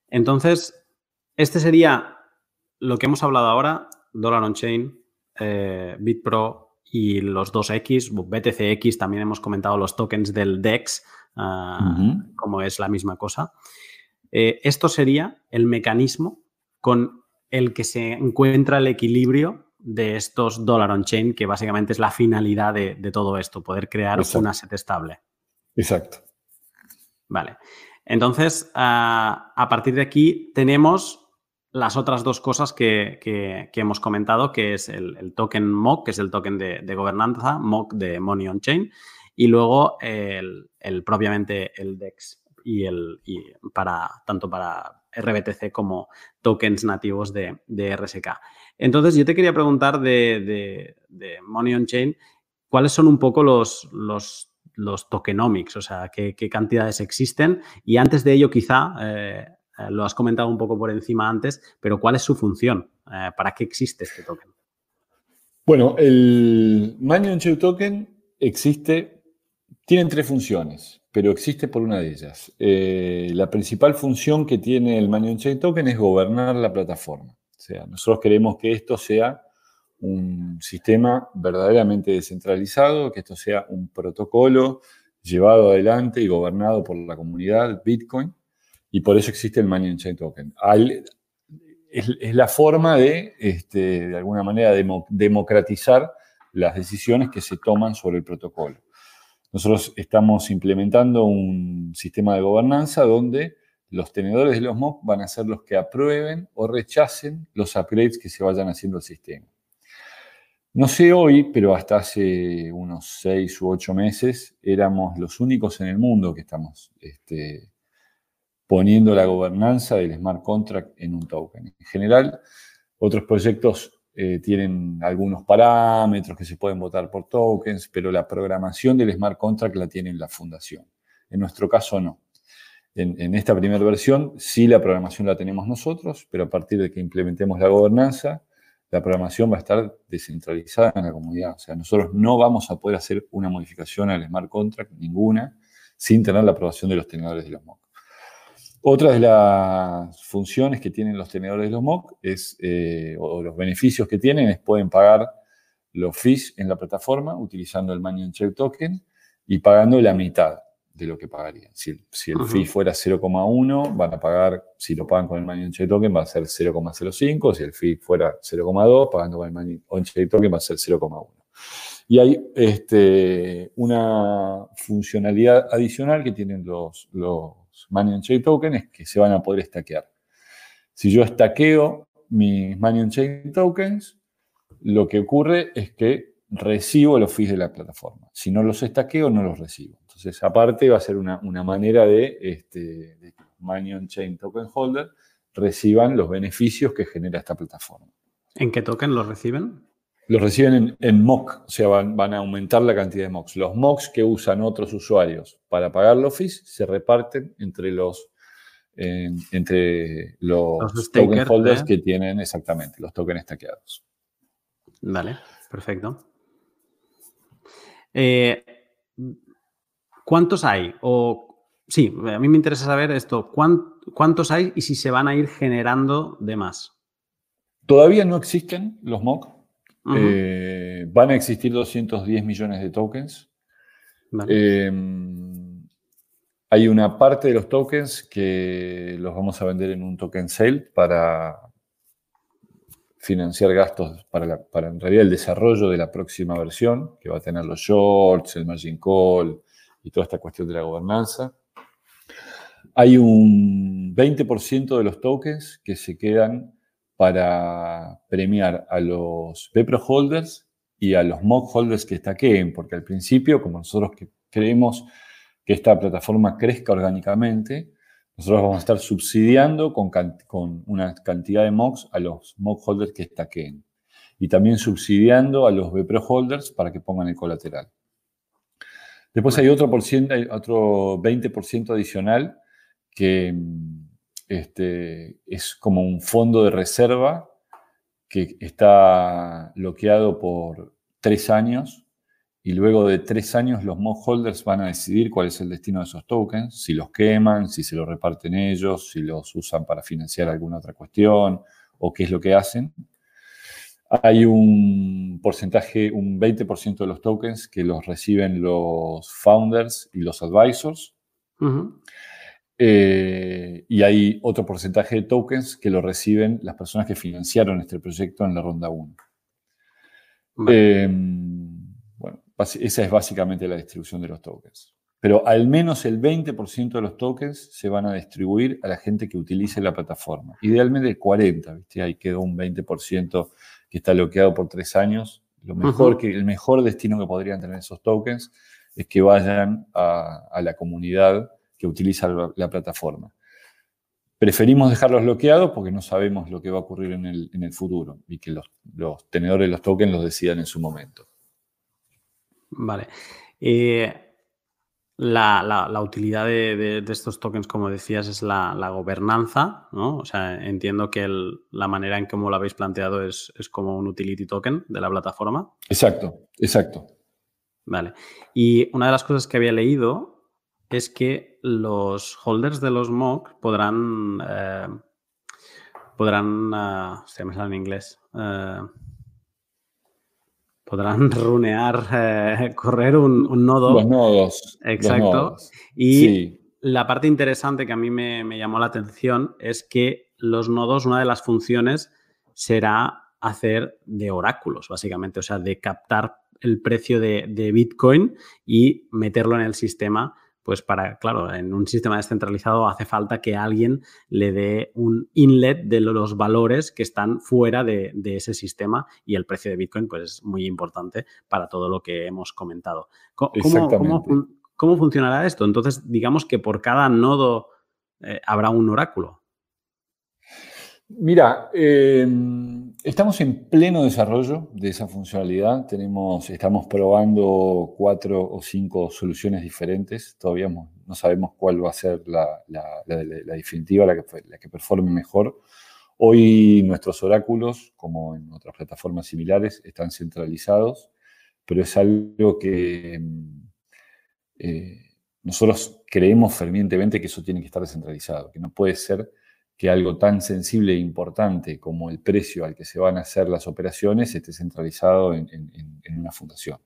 Speaker 1: Entonces, este sería lo que hemos hablado ahora, Dollar on Chain, eh, BitPro y los 2X, BTCX, también hemos comentado los tokens del DEX, Ah, como es la misma cosa. Eh, esto sería el mecanismo con el que se encuentra el equilibrio de estos dollar on chain, que básicamente es la finalidad de, todo esto, poder crear un asset estable.
Speaker 2: Exacto.
Speaker 1: Vale. Entonces, ah, a partir de aquí tenemos las otras dos cosas que, hemos comentado, que es el, token MOC, que es el token de, gobernanza, MOC de Money on Chain, y luego el, propiamente el DEX y el para tanto para RBTC como tokens nativos de, RSK. Entonces, yo te quería preguntar de, Money on Chain, ¿cuáles son un poco los, los, tokenomics? O sea, ¿qué, cantidades existen? Y antes de ello, quizá, eh, lo has comentado un poco por encima antes, pero ¿cuál es su función? Eh, ¿Para qué existe este token?
Speaker 2: Bueno, el Money on Chain token existe tienen tres funciones, pero existe por una de ellas. Eh, la principal función que tiene el Money Chain Token es gobernar la plataforma. O sea, nosotros queremos que esto sea un sistema verdaderamente descentralizado, que esto sea un protocolo llevado adelante y gobernado por la comunidad Bitcoin y por eso existe el Money Chain Token. es, la forma de, este, de alguna manera, democratizar las decisiones que se toman sobre el protocolo. Nosotros estamos implementando un sistema de gobernanza donde los tenedores de los MOC van a ser los que aprueben o rechacen los upgrades que se vayan haciendo al sistema. No sé hoy, pero hasta hace unos seis u ocho meses éramos los únicos en el mundo que estamos este, poniendo la gobernanza del smart contract en un token. En general, otros proyectos eh, tienen algunos parámetros que se pueden votar por tokens, pero la programación del smart contract la tiene la fundación. En nuestro caso no. En, en esta primera versión sí la programación la tenemos nosotros, pero a partir de que implementemos la gobernanza, la programación va a estar descentralizada en la comunidad. O sea, nosotros no vamos a poder hacer una modificación al smart contract, ninguna, sin tener la aprobación de los tenedores de los MOC. Otra de las funciones que tienen los tenedores de los MOC es, eh, o los beneficios que tienen es pueden pagar los fees en la plataforma utilizando el Money Check Token y pagando la mitad de lo que pagarían. Si, el fee fuera 0,1, van a pagar, si lo pagan con el Money on Token, va a ser 0,05. Si el fee fuera 0,2, pagando con el Money on Token, va a ser 0,1. Y hay este, una funcionalidad adicional que tienen los, los Money on Chain Tokens que se van a poder estaquear. Si yo estaqueo mis Money on Chain Tokens, lo que ocurre es que recibo los fees de la plataforma. Si no los estaqueo, no los recibo. Entonces, aparte va a ser una, manera de, este, que Money on Chain Token Holder reciban los beneficios que genera esta plataforma.
Speaker 1: ¿En qué token los reciben?
Speaker 2: Los reciben en, en MOC, o sea, van, a aumentar la cantidad de MOCs. Los MOCs que usan otros usuarios para pagar los fees se reparten entre los, entre los, token holders ¿eh? que tienen exactamente, los tokens estaqueados.
Speaker 1: Vale, perfecto. Eh, ¿Cuántos hay? O sí, a mí me interesa saber esto. ¿Cuántos hay y si se van a ir generando de más?
Speaker 2: Todavía no existen los MOC. Eh, van a existir 210 millones de tokens. Em, hay una parte de los tokens que los vamos a vender en un token sale para financiar gastos para, para en realidad el desarrollo de la próxima versión, que va a tener los shorts, el margin call, y toda esta cuestión de la gobernanza. Hay un 20% de los tokens que se quedan para premiar a los BPRO holders y a los MOC holders que estaqueen, porque al principio, como nosotros creemos que esta plataforma crezca orgánicamente, nosotros vamos a estar subsidiando con, con una cantidad de MOCs a los MOC holders que estaqueen y también subsidiando a los BPRO holders para que pongan el colateral. Después hay otro, por otro 20% adicional que este, es como un fondo de reserva que está bloqueado por tres años y luego de tres años los mod holders van a decidir cuál es el destino de esos tokens, si los queman, si se los reparten ellos, si los usan para financiar alguna otra cuestión o qué es lo que hacen. Hay un porcentaje, un 20% de los tokens que los reciben los founders y los advisors. Eh, y hay otro porcentaje de tokens que lo reciben las personas que financiaron este proyecto en la ronda 1. Em, bueno, esa es básicamente la distribución de los tokens. Pero al menos el 20% de los tokens se van a distribuir a la gente que utilice la plataforma. Idealmente el 40%, ¿viste? Ahí quedó un 20% que está bloqueado por tres años, lo mejor que, el mejor destino que podrían tener esos tokens es que vayan a, la comunidad que utiliza la, plataforma. Preferimos dejarlos bloqueados porque no sabemos lo que va a ocurrir en el, futuro y que los, los, tenedores de los tokens los decidan en su momento.
Speaker 1: Vale. Eh, la, utilidad de, estos tokens, como decías, es la, gobernanza, ¿no? O sea, entiendo que la manera en cómo lo habéis planteado es, como un utility token de la plataforma.
Speaker 2: Exacto, exacto.
Speaker 1: Vale. Y una de las cosas que había leído es que los holders de los MOC podrán. Eh, podrán. Uh, se me sale en inglés. Eh, podrán runear, eh, correr un, nodo.
Speaker 2: Los nodos.
Speaker 1: Exacto. Y la parte interesante que a mí me, llamó la atención es que los nodos, una de las funciones será hacer de oráculos, básicamente, o sea, de captar el precio de, de Bitcoin y meterlo en el sistema pues para, claro, en un sistema descentralizado hace falta que alguien le dé un inlet de los valores que están fuera de, ese sistema y el precio de Bitcoin pues es muy importante para todo lo que hemos comentado. ¿Cómo, funcionará esto? Entonces, digamos que por cada nodo eh, habrá un oráculo.
Speaker 2: Mira, em, estamos en pleno desarrollo de esa funcionalidad. Tenemos, estamos probando cuatro o cinco soluciones diferentes. Todavía no sabemos cuál va a ser la, definitiva, la que, la performe mejor. Hoy nuestros oráculos, como en otras plataformas similares, están centralizados, pero es algo que em, eh, nosotros creemos fervientemente que eso tiene que estar descentralizado, que no puede ser que algo tan sensible e importante como el precio al que se van a hacer las operaciones esté centralizado en, una fundación.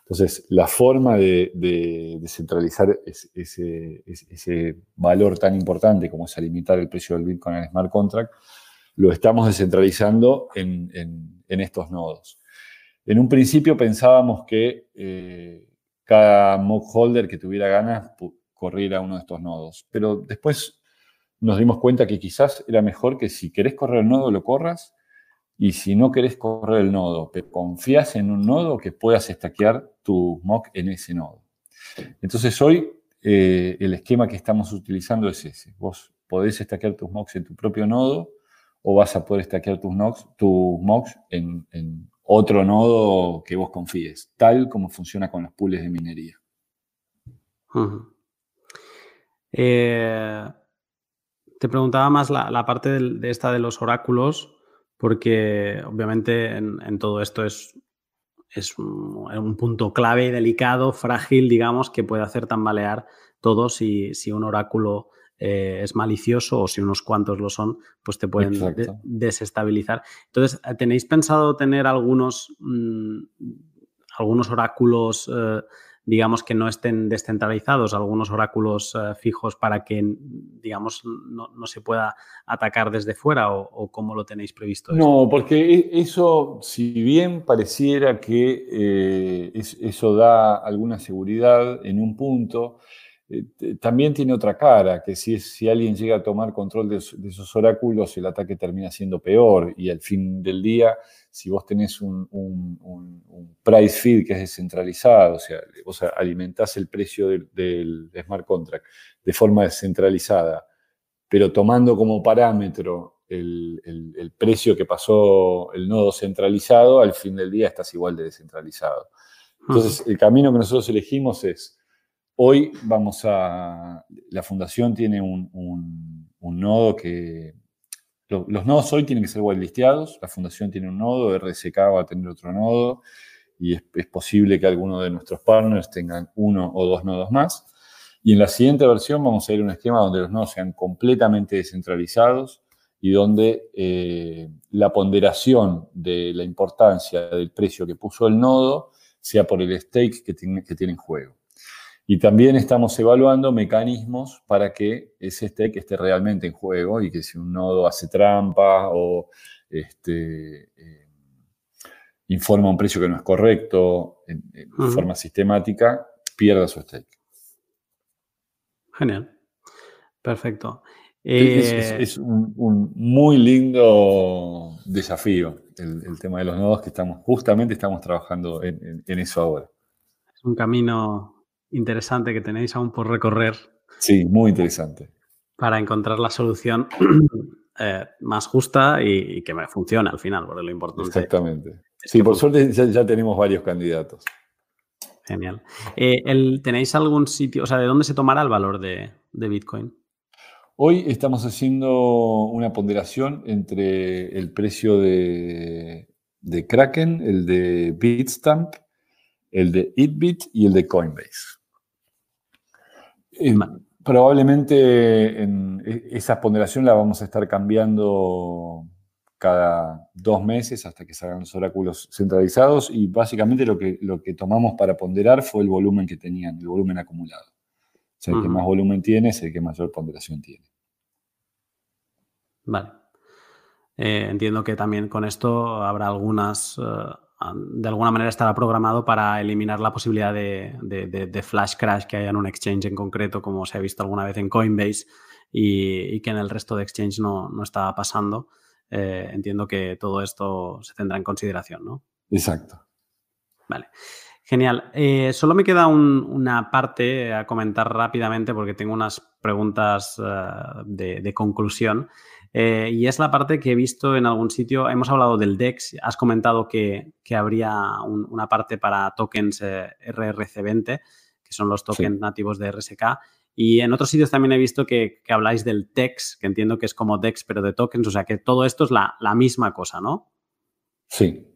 Speaker 2: Entonces, la forma de, descentralizar ese, valor tan importante como es a limitar el precio del Bitcoin al smart contract, lo estamos descentralizando en, estos nodos. En un principio pensábamos que eh, cada mock holder que tuviera ganas corriera uno de estos nodos, pero después nos dimos cuenta que quizás era mejor que si querés correr el nodo, lo corras, y si no querés correr el nodo, pero confías en un nodo, que puedas estaquear tu mock en ese nodo. Entonces hoy eh, el esquema que estamos utilizando es ese. Vos podés estaquear tus mocks en tu propio nodo o vas a poder estaquear tus, tus mocks en, otro nodo que vos confíes, tal como funciona con los pools de minería.
Speaker 1: eh, te preguntaba más la, parte de, esta de los oráculos, porque obviamente en, todo esto es, es un, punto clave y delicado, frágil, digamos, que puede hacer tambalear todo si, si un oráculo eh, es malicioso o si unos cuantos lo son, pues te pueden desestabilizar. Entonces, ¿tenéis pensado tener algunos, mm, algunos oráculos? Eh, digamos, que no estén descentralizados, algunos oráculos eh, fijos para que, digamos, no, se pueda atacar desde fuera o, cómo lo tenéis previsto?
Speaker 2: No, porque e, eso, si bien pareciera que eh, eso da alguna seguridad en un punto, eh, también tiene otra cara, que si, si alguien llega a tomar control de, esos oráculos, el ataque termina siendo peor y al fin del día, si vos tenés un, price feed que es descentralizado, o sea, vos alimentás el precio del, smart contract de forma descentralizada, pero tomando como parámetro el, precio que pasó el nodo centralizado, al fin del día estás igual de descentralizado. Entonces, el camino que nosotros elegimos es Hoy vamos a, la fundación tiene un, nodo que, los nodos hoy tienen que ser whitelisteados, la fundación tiene un nodo, RSK va a tener otro nodo y es, posible que alguno de nuestros partners tengan uno o dos nodos más. Y en la siguiente versión vamos a ir a un esquema donde los nodos sean completamente descentralizados y donde eh, la ponderación de la importancia del precio que puso el nodo sea por el stake que tiene, que tiene en juego. Y también estamos evaluando mecanismos para que ese stake esté realmente en juego y que si un nodo hace trampa o este, eh, informa un precio que no es correcto en, forma sistemática, pierda su stake.
Speaker 1: Genial. Perfecto.
Speaker 2: Es, eh, un, muy lindo desafío el, tema de los nodos que estamos, justamente estamos trabajando en eso ahora.
Speaker 1: Es un camino interesante que tenéis aún por recorrer.
Speaker 2: Sí, muy interesante.
Speaker 1: Para encontrar la solución eh, más justa y, que funcione al final, porque lo importante.
Speaker 2: Exactamente. sí, por suerte ya, tenemos varios candidatos.
Speaker 1: Genial. Eh, ¿Tenéis algún sitio, o sea, de dónde se tomará el valor de, Bitcoin?
Speaker 2: Hoy estamos haciendo una ponderación entre el precio de, de Kraken, el de Bitstamp, el de Itbit y el de Coinbase probablemente en e, esa ponderación la vamos a estar cambiando cada dos meses hasta que salgan los oráculos centralizados y básicamente lo que, lo que tomamos para ponderar fue el volumen que tenían, el volumen acumulado. O sea, el que más volumen tiene es el que mayor ponderación tiene.
Speaker 1: Vale. Eh, entiendo que también con esto habrá algunas, eh, de alguna manera estará programado para eliminar la posibilidad de, flash crash que haya en un exchange en concreto, como se ha visto alguna vez en Coinbase y, que en el resto de exchange no, no estaba pasando. Eh, entiendo que todo esto se tendrá en consideración, ¿no?
Speaker 2: Exacto.
Speaker 1: Vale. Genial. Eh, solo me queda una parte a comentar rápidamente porque tengo unas preguntas eh, de, conclusión. y es la parte que he visto en algún sitio. Hemos hablado del DEX. Has comentado que, habría una parte para tokens RRC20, que son los tokens nativos de RSK. Y en otros sitios también he visto que, habláis del TEX, que entiendo que es como DEX, pero de tokens, o sea que todo esto es la, misma cosa, ¿no?
Speaker 2: Sí.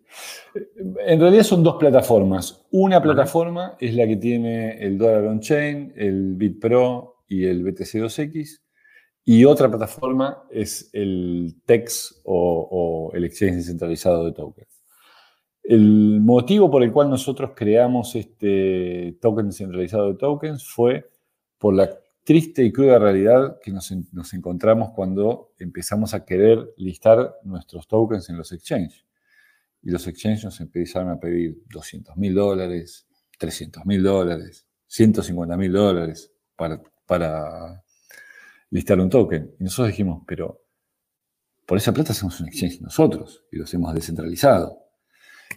Speaker 2: En realidad son dos plataformas. Una plataforma es la que tiene el Dollar On Chain, el BitPro y el BTC2X. Y otra plataforma es el TEX o, o el Exchange Descentralizado de Tokens. El motivo por el cual nosotros creamos este token descentralizado de tokens fue por la triste y cruda realidad que nos, encontramos cuando empezamos a querer listar nuestros tokens en los exchanges. Y los exchanges empezaron a pedir 200 mil dólares, 300 mil dólares, 150 mil dólares para, para listar un token. Y nosotros dijimos, pero por esa plata hacemos un exchange nosotros y lo hemos descentralizado.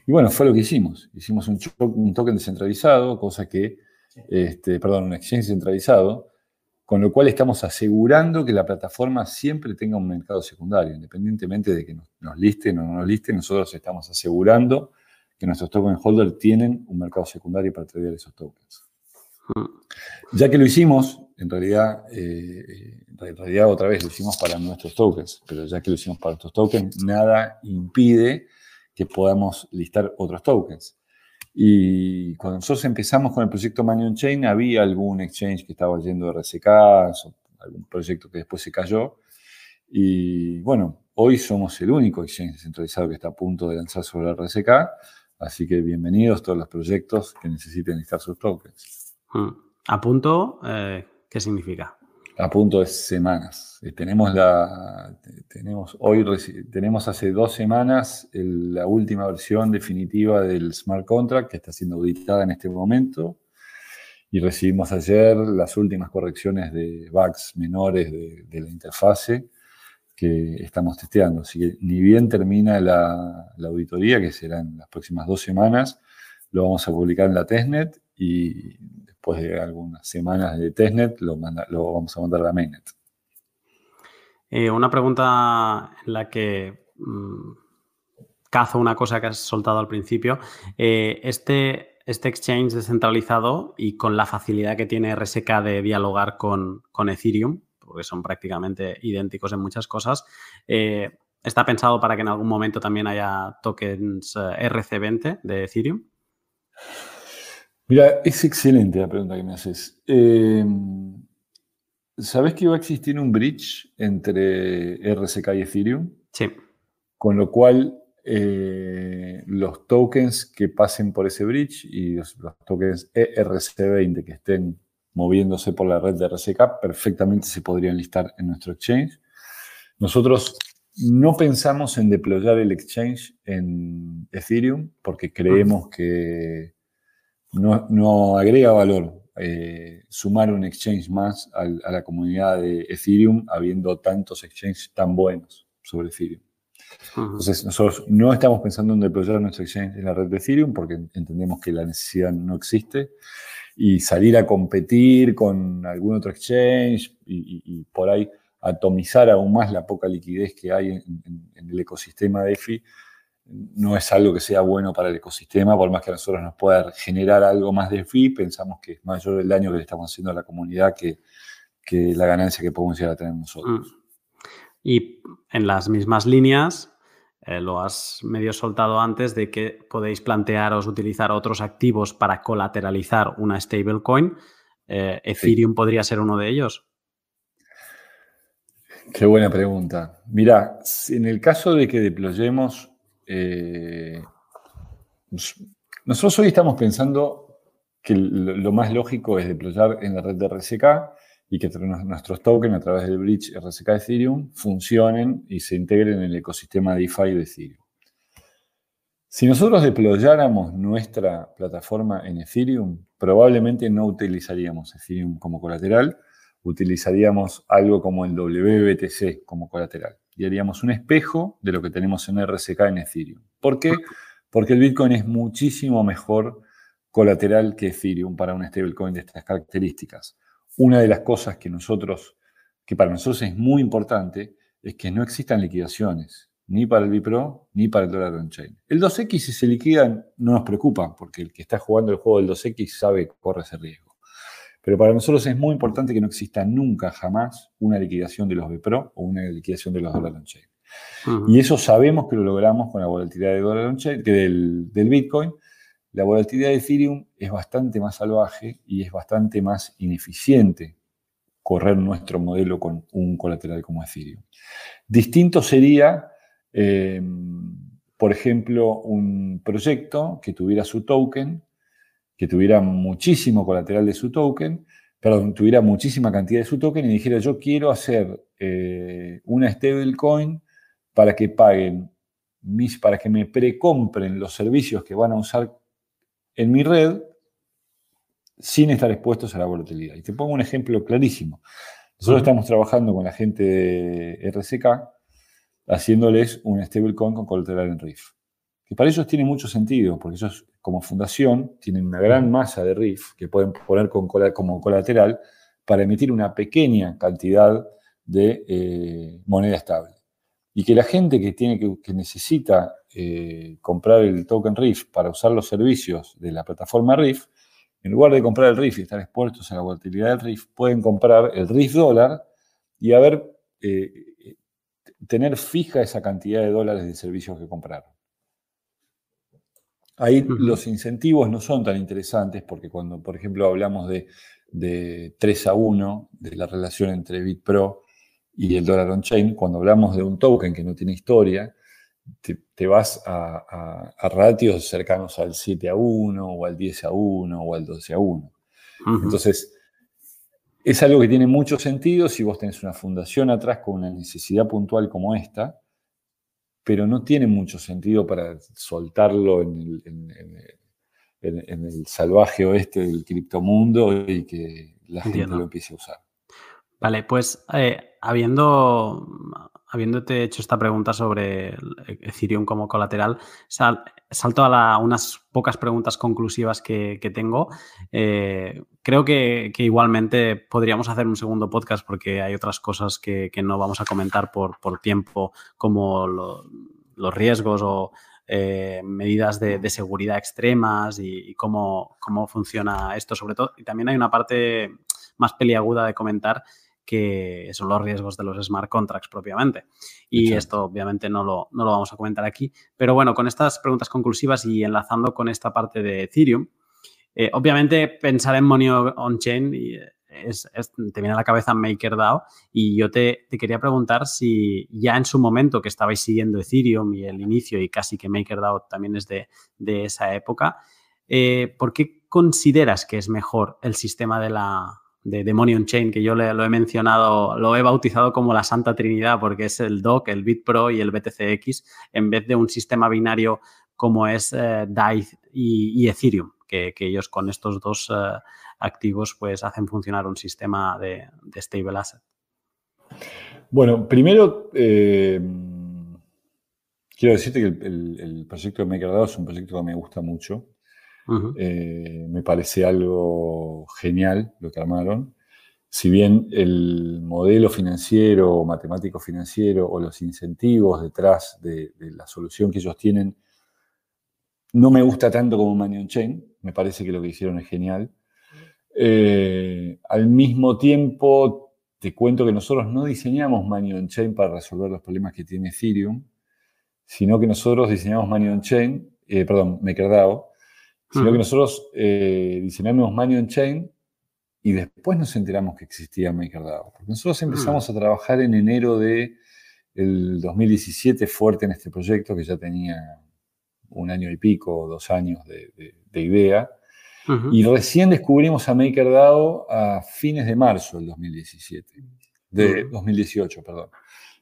Speaker 2: Y bueno, fue lo que hicimos. Hicimos un, un token descentralizado, cosa que este, perdón, un exchange centralizado, con lo cual estamos asegurando que la plataforma siempre tenga un mercado secundario, independientemente de que nos, listen o no nos listen, nosotros estamos asegurando que nuestros token holders tienen un mercado secundario para tradear esos tokens. Ya que lo hicimos, en realidad, eh, en realidad otra vez lo hicimos para nuestros tokens, pero ya que lo hicimos para estos tokens, nada impide que podamos listar otros tokens. Y cuando nosotros empezamos con el proyecto Money Chain, había algún exchange que estaba yendo RSK, algún proyecto que después se cayó. Y bueno, hoy somos el único exchange centralizado que está a punto de lanzar sobre RSK. Así que bienvenidos todos los proyectos que necesiten listar sus tokens.
Speaker 1: Hmm. ¿A punto? Eh, ¿Qué significa?
Speaker 2: A punto de semanas. Eh, tenemos, la, tenemos, hoy, tenemos hace dos semanas la última versión definitiva del smart contract que está siendo auditada en este momento y recibimos ayer las últimas correcciones de bugs menores de, la interfase que estamos testeando. Así que ni bien termina la, la auditoría, que será en las próximas dos semanas, lo vamos a publicar en la testnet y después de algunas semanas de testnet, lo, lo vamos a mandar a mainnet.
Speaker 1: Eh, una pregunta en la que mm, cazo una cosa que has soltado al principio. Eh, este, este exchange descentralizado y con la facilidad que tiene RSK de dialogar con, Ethereum, porque son prácticamente idénticos en muchas cosas, eh, ¿está pensado para que en algún momento también haya tokens RC20 de Ethereum?
Speaker 2: Mira, es excelente la pregunta que me haces. Eh, ¿Sabes que va a existir un bridge entre RSK y Ethereum?
Speaker 1: Sí.
Speaker 2: Con lo cual, eh, los tokens que pasen por ese bridge y los, tokens ERC20 que estén moviéndose por la red de RSK perfectamente se podrían listar en nuestro exchange. Nosotros no pensamos en deployar el exchange en Ethereum porque creemos que no, agrega valor eh, sumar un exchange más a la comunidad de Ethereum habiendo tantos exchanges tan buenos sobre Ethereum. Entonces, nosotros no estamos pensando en deployar nuestro exchange en la red de Ethereum porque entendemos que la necesidad no existe y salir a competir con algún otro exchange y, por ahí atomizar aún más la poca liquidez que hay en, en el ecosistema de EFI no es algo que sea bueno para el ecosistema, por más que a nosotros nos pueda generar algo más de fee, pensamos que es mayor el daño que le estamos haciendo a la comunidad que, la ganancia que podemos llegar a tener nosotros. Mm.
Speaker 1: Y en las mismas líneas, eh, lo has medio soltado antes de que podéis plantearos utilizar otros activos para colateralizar una stablecoin. Eh, ¿Ethereum podría ser uno de ellos?
Speaker 2: Qué buena pregunta. Mira, en el caso de que deployemos, eh, nosotros hoy estamos pensando que lo más lógico es deployar en la red de RSK y que nuestros tokens a través del bridge RSK Ethereum funcionen y se integren en el ecosistema DeFi de Ethereum. Si nosotros deployáramos nuestra plataforma en Ethereum, probablemente no utilizaríamos Ethereum como colateral, utilizaríamos algo como el WBTC como colateral y haríamos un espejo de lo que tenemos en RSK en Ethereum. ¿Por qué? Porque el Bitcoin es muchísimo mejor colateral que Ethereum para un stablecoin de estas características. Una de las cosas que nosotros, que para nosotros es muy importante, es que no existan liquidaciones, ni para el Bipro, ni para el dólar on-chain. El 2X, si se liquidan, no nos preocupa, porque el que está jugando el juego del 2X sabe que corre ese riesgo. Pero para nosotros es muy importante que no exista nunca, jamás, una liquidación de los Bipro o una liquidación de los dólar on-chain. Y eso sabemos que lo logramos con la volatilidad de dólar on-chain, que del, del Bitcoin, la volatilidad de Ethereum es bastante más salvaje y es bastante más ineficiente correr nuestro modelo con un colateral como Ethereum. Distinto sería, eh, por ejemplo, un proyecto que tuviera su token, que tuviera muchísimo colateral de su token, perdón, tuviera muchísima cantidad de su token y dijera yo quiero hacer eh, una stablecoin para que paguen mis, para que me precompren los servicios que van a usar en mi red sin estar expuestos a la volatilidad. Y te pongo un ejemplo clarísimo. Nosotros estamos trabajando con la gente de RCK haciéndoles un stablecoin con colateral en RIF. Que para ellos tiene mucho sentido, porque ellos como fundación tienen una gran masa de RIF que pueden poner como colateral para emitir una pequeña cantidad de eh, moneda estable. Y que la gente que, tiene que necesita eh, comprar el token RIF para usar los servicios de la plataforma RIF, en lugar de comprar el RIF y estar expuestos a la volatilidad del RIF, pueden comprar el RIF dólar y haber, eh, tener fija esa cantidad de dólares de servicios que compraron. Ahí los incentivos no son tan interesantes porque cuando, por ejemplo, hablamos de, de 3 a 1, de la relación entre BitPro y el dólar on-chain, cuando hablamos de un token que no tiene historia, te, vas a, ratios cercanos al 7 a 1 o al 10 a 1 o al 12 a 1. Entonces, es algo que tiene mucho sentido si vos tenés una fundación atrás con una necesidad puntual como esta, pero no tiene mucho sentido para soltarlo en el, salvaje oeste del criptomundo y que la gente lo empiece a usar.
Speaker 1: Vale, pues eh, habiendo habiéndote hecho esta pregunta sobre Ethereum como colateral, salto a unas pocas preguntas conclusivas que, tengo. Eh, creo que, igualmente podríamos hacer un segundo podcast porque hay otras cosas que, no vamos a comentar por, tiempo, como los riesgos o eh, medidas de, seguridad extremas y, cómo, cómo funciona esto sobre todo. Y también hay una parte más peliaguda de comentar que son los riesgos de los smart contracts propiamente. Y esto obviamente no lo, no lo, vamos a comentar aquí. Pero bueno, con estas preguntas conclusivas y enlazando con esta parte de Ethereum, eh, obviamente pensar en Money on-chain es, te viene a la cabeza MakerDAO y yo te, quería preguntar si ya en su momento que estabais siguiendo Ethereum y el inicio y casi que MakerDAO también es de, esa época, eh, ¿por qué consideras que es mejor el sistema de la, de, Money on Chain, que yo lo he mencionado, lo he bautizado como la Santa Trinidad, porque es el DOC, el BitPro y el BTCX, en vez de un sistema binario como es eh, DAI y, Ethereum, que, ellos con estos dos eh, activos pues hacen funcionar un sistema de, stable asset.
Speaker 2: Bueno, primero eh, quiero decirte que el, proyecto de MakerDAO es un proyecto que me gusta mucho. Eh, me parece algo genial lo que armaron. Si bien el modelo financiero, matemático financiero o los incentivos detrás de, la solución que ellos tienen no me gusta tanto como Money on Chain, me parece que lo que hicieron es genial. Eh, al mismo tiempo, te cuento que nosotros no diseñamos Money on Chain para resolver los problemas que tiene Ethereum, sino que nosotros diseñamos Money on Chain, eh, perdón, MakerDAO, sino que nosotros eh, diseñamos Money on Chain y después nos enteramos que existía MakerDAO. nosotros empezamos mm. a trabajar en enero de el 2017 fuerte en este proyecto que ya tenía un año y pico, dos años de, idea. Y recién descubrimos a MakerDAO a fines de marzo del 2017, de 2018, perdón.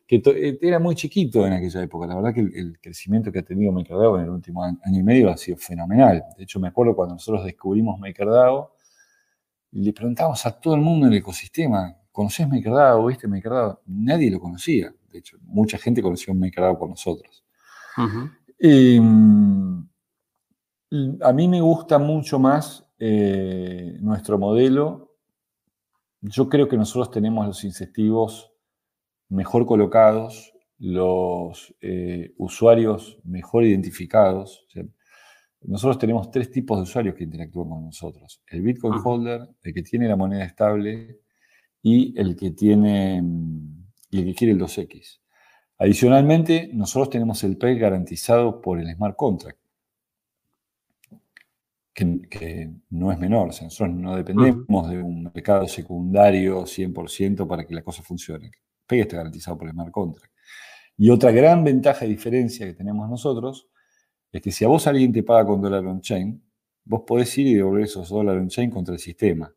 Speaker 2: Que eh, era muy chiquito en aquella época. La verdad que el, crecimiento que ha tenido MakerDAO en el último año y medio ha sido fenomenal. De hecho, me acuerdo cuando nosotros descubrimos MakerDAO, le preguntamos a todo el mundo en el ecosistema, ¿conoces MakerDAO? ¿Viste MakerDAO? Nadie lo conocía. De hecho, mucha gente conoció MakerDAO por nosotros. Mm, a mí me gusta mucho más eh, nuestro modelo. Yo creo que nosotros tenemos los incentivos mejor colocados, los eh, usuarios mejor identificados. nosotros tenemos tres tipos de usuarios que interactúan con nosotros. El Bitcoin holder, el que tiene la moneda estable y el que tiene mm, y el que quiere el 2X. Adicionalmente, nosotros tenemos el PEG garantizado por el smart contract, que, no es menor. nosotros no dependemos de un mercado secundario 100% para que la cosa funcione. PEG está garantizado por el smart contract. Y otra gran ventaja y diferencia que tenemos nosotros es que si a vos alguien te paga con dólar on-chain, vos podés ir y devolver esos dólares on-chain contra el sistema.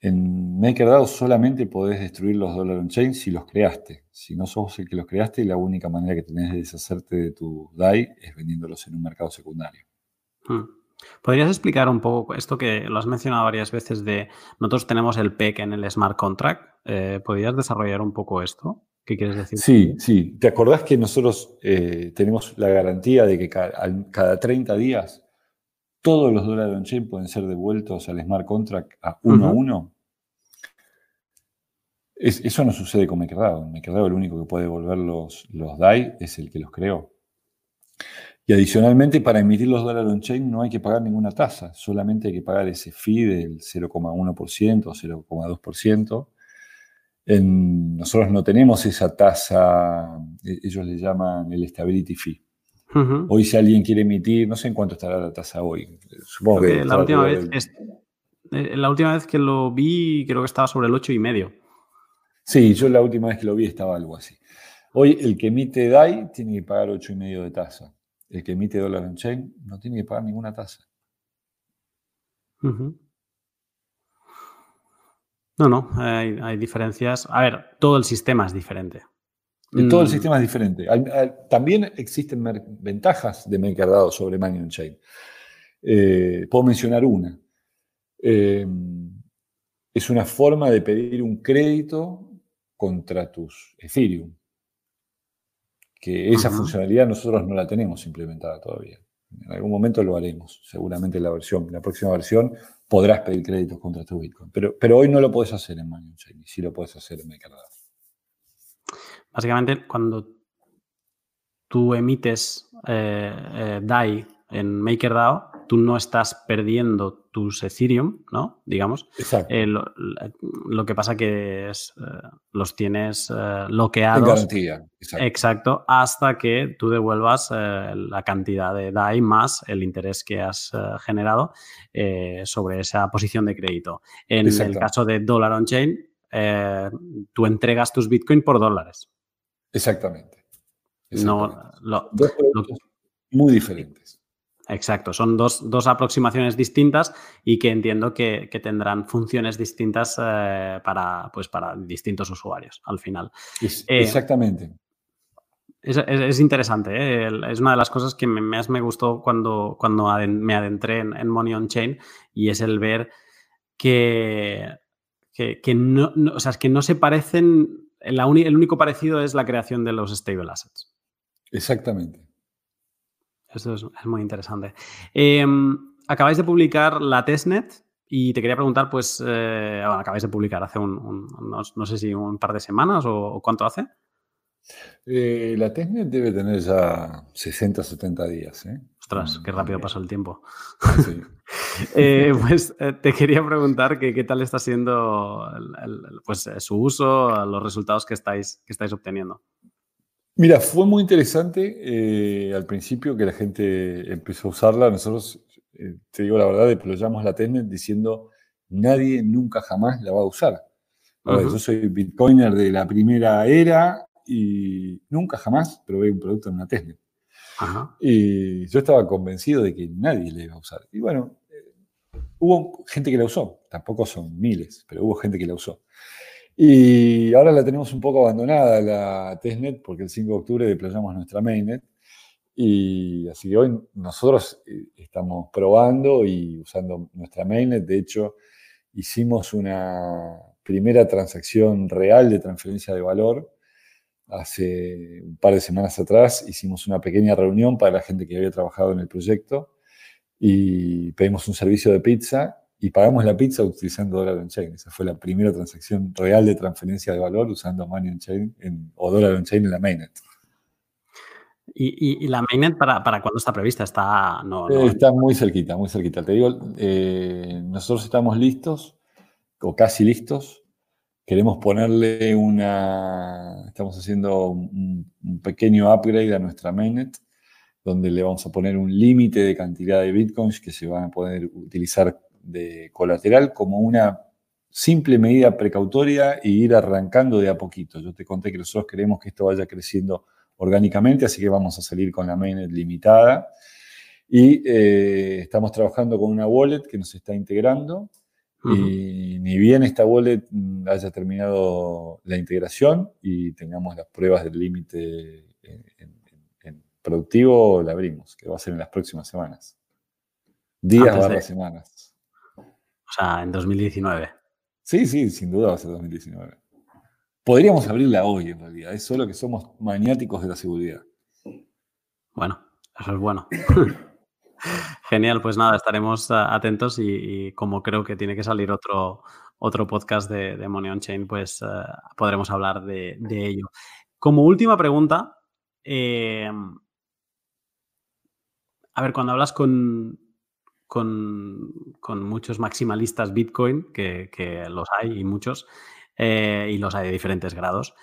Speaker 2: En MakerDAO solamente podés destruir los dólares on-chain si los creaste. Si no sos el que los creaste, la única manera que tenés de deshacerte de tu DAI es vendiéndolos en un mercado secundario.
Speaker 1: Hmm. ¿Podrías explicar un poco esto que lo has mencionado varias veces de nosotros tenemos el PEC en el smart contract? Eh, ¿Podrías desarrollar un poco esto? ¿Qué quieres decir?
Speaker 2: Sí, sí. ¿Te acordás que nosotros eh, tenemos la garantía de que cada 30 días todos los dólares on-chain pueden ser devueltos al smart contract a uno a uno? eso no sucede con MakerDAO. MakerDAO el único que puede devolver los, los DAI es el que los creó. Y adicionalmente, para emitir los dólares on-chain no hay que pagar ninguna tasa, solamente hay que pagar ese fee del 0,1% o 0,2%. nosotros no tenemos esa tasa, e, ellos le llaman el stability fee. Hoy si alguien quiere emitir, no sé en cuánto estará la tasa hoy.
Speaker 1: Supongo que la última, vez, eh, la última vez que lo vi creo que estaba sobre el 8,5.
Speaker 2: Sí, yo la última vez que lo vi estaba algo así. Hoy el que emite DAI tiene que pagar 8,5 de tasa. El que emite dólar on chain no tiene que pagar ninguna tasa.
Speaker 1: No, no, hay, diferencias. A ver, todo el sistema es diferente.
Speaker 2: Todo el mm. sistema es diferente. También existen ventajas de MakerDAO sobre Money on Chain. Eh, puedo mencionar una. Eh, es una forma de pedir un crédito contra tus Ethereum. Que esa funcionalidad nosotros no la tenemos implementada todavía. En algún momento lo haremos, seguramente en la versión, la próxima versión podrás pedir créditos contra tu Bitcoin. Pero, pero hoy no lo puedes hacer en Money Chain, y sí lo puedes hacer en MakerDAO.
Speaker 1: Básicamente, cuando tú emites eh, eh, DAI en MakerDAO, tú no estás perdiendo tus Ethereum, ¿no? Digamos.
Speaker 2: Exacto.
Speaker 1: Eh, lo, que pasa que es, eh, los tienes eh, bloqueados. En
Speaker 2: garantía.
Speaker 1: Exacto. Hasta que tú devuelvas la cantidad de DAI más el interés que has generado sobre esa posición de crédito. En el caso de Dollar on Chain, tú entregas tus Bitcoin por dólares.
Speaker 2: Exactamente.
Speaker 1: No,
Speaker 2: muy diferentes.
Speaker 1: Exacto, son dos, aproximaciones distintas y que entiendo que, tendrán funciones distintas eh, para, pues para distintos usuarios al final.
Speaker 2: Eh, exactamente.
Speaker 1: Es, interesante, ¿eh? es una de las cosas que más me gustó cuando, cuando me adentré en, Money on Chain y es el ver que, que, no, que no se parecen, el único parecido es la creación de los stable assets.
Speaker 2: Exactamente.
Speaker 1: Eso es, muy interesante. Em, acabáis de publicar la testnet y te quería preguntar, pues, eh, bueno, acabáis de publicar hace un, no, sé si un par de semanas o, cuánto hace.
Speaker 2: Eh, la testnet debe tener ya 60, 70 días. ¿eh?
Speaker 1: Ostras, qué rápido pasó el tiempo. Sí. pues te quería preguntar que, qué tal está siendo pues, su uso, los resultados que estáis, que estáis obteniendo.
Speaker 2: Mira, fue muy interesante eh, al principio que la gente empezó a usarla. Nosotros, eh, te digo la verdad, deployamos la Testnet diciendo nadie nunca jamás la va a usar. Yo soy bitcoiner de la primera era y nunca jamás probé un producto en una Tesla. Y yo estaba convencido de que nadie la iba a usar. Y bueno, eh, hubo gente que la usó, tampoco son miles, pero hubo gente que la usó. Y ahora la tenemos un poco abandonada la testnet porque el 5 de octubre deployamos nuestra mainnet. Y así que hoy nosotros eh, estamos probando y usando nuestra mainnet. De hecho, hicimos una primera transacción real de transferencia de valor. Hace un par de semanas atrás hicimos una pequeña reunión para la gente que había trabajado en el proyecto y pedimos un servicio de pizza y pagamos la pizza utilizando Dollar on Chain. Esa fue la primera transacción real de transferencia de valor usando Money on Chain o Dollar on Chain en la mainnet.
Speaker 1: ¿Y, la mainnet para, para cuándo está prevista? Está, no,
Speaker 2: está muy cerquita, muy cerquita. Te digo, eh, nosotros estamos listos o casi listos. Queremos ponerle una, estamos haciendo un, pequeño upgrade a nuestra mainnet, donde le vamos a poner un límite de cantidad de bitcoins que se van a poder utilizar de colateral como una simple medida precautoria e ir arrancando de a poquito. Yo te conté que nosotros queremos que esto vaya creciendo orgánicamente, así que vamos a salir con la mainnet limitada. Y eh, estamos trabajando con una wallet que nos está integrando y ni bien esta wallet mm, haya terminado la integración y tengamos las pruebas del límite en, productivo, la abrimos, que va a ser en las próximas semanas. Días barra semanas.
Speaker 1: O sea, en 2019.
Speaker 2: Sí, sí, sin duda va a ser 2019. Podríamos abrirla hoy, en realidad. Es solo que somos maniáticos de la seguridad.
Speaker 1: Bueno, eso es bueno. Genial, pues nada, estaremos eh, atentos y, como creo que tiene que salir otro, otro podcast de, de Money on Chain, pues eh, podremos hablar de, ello. Como última pregunta, eh, a ver, cuando hablas con, con, muchos maximalistas Bitcoin, que, los hay y muchos, y los hay de diferentes grados,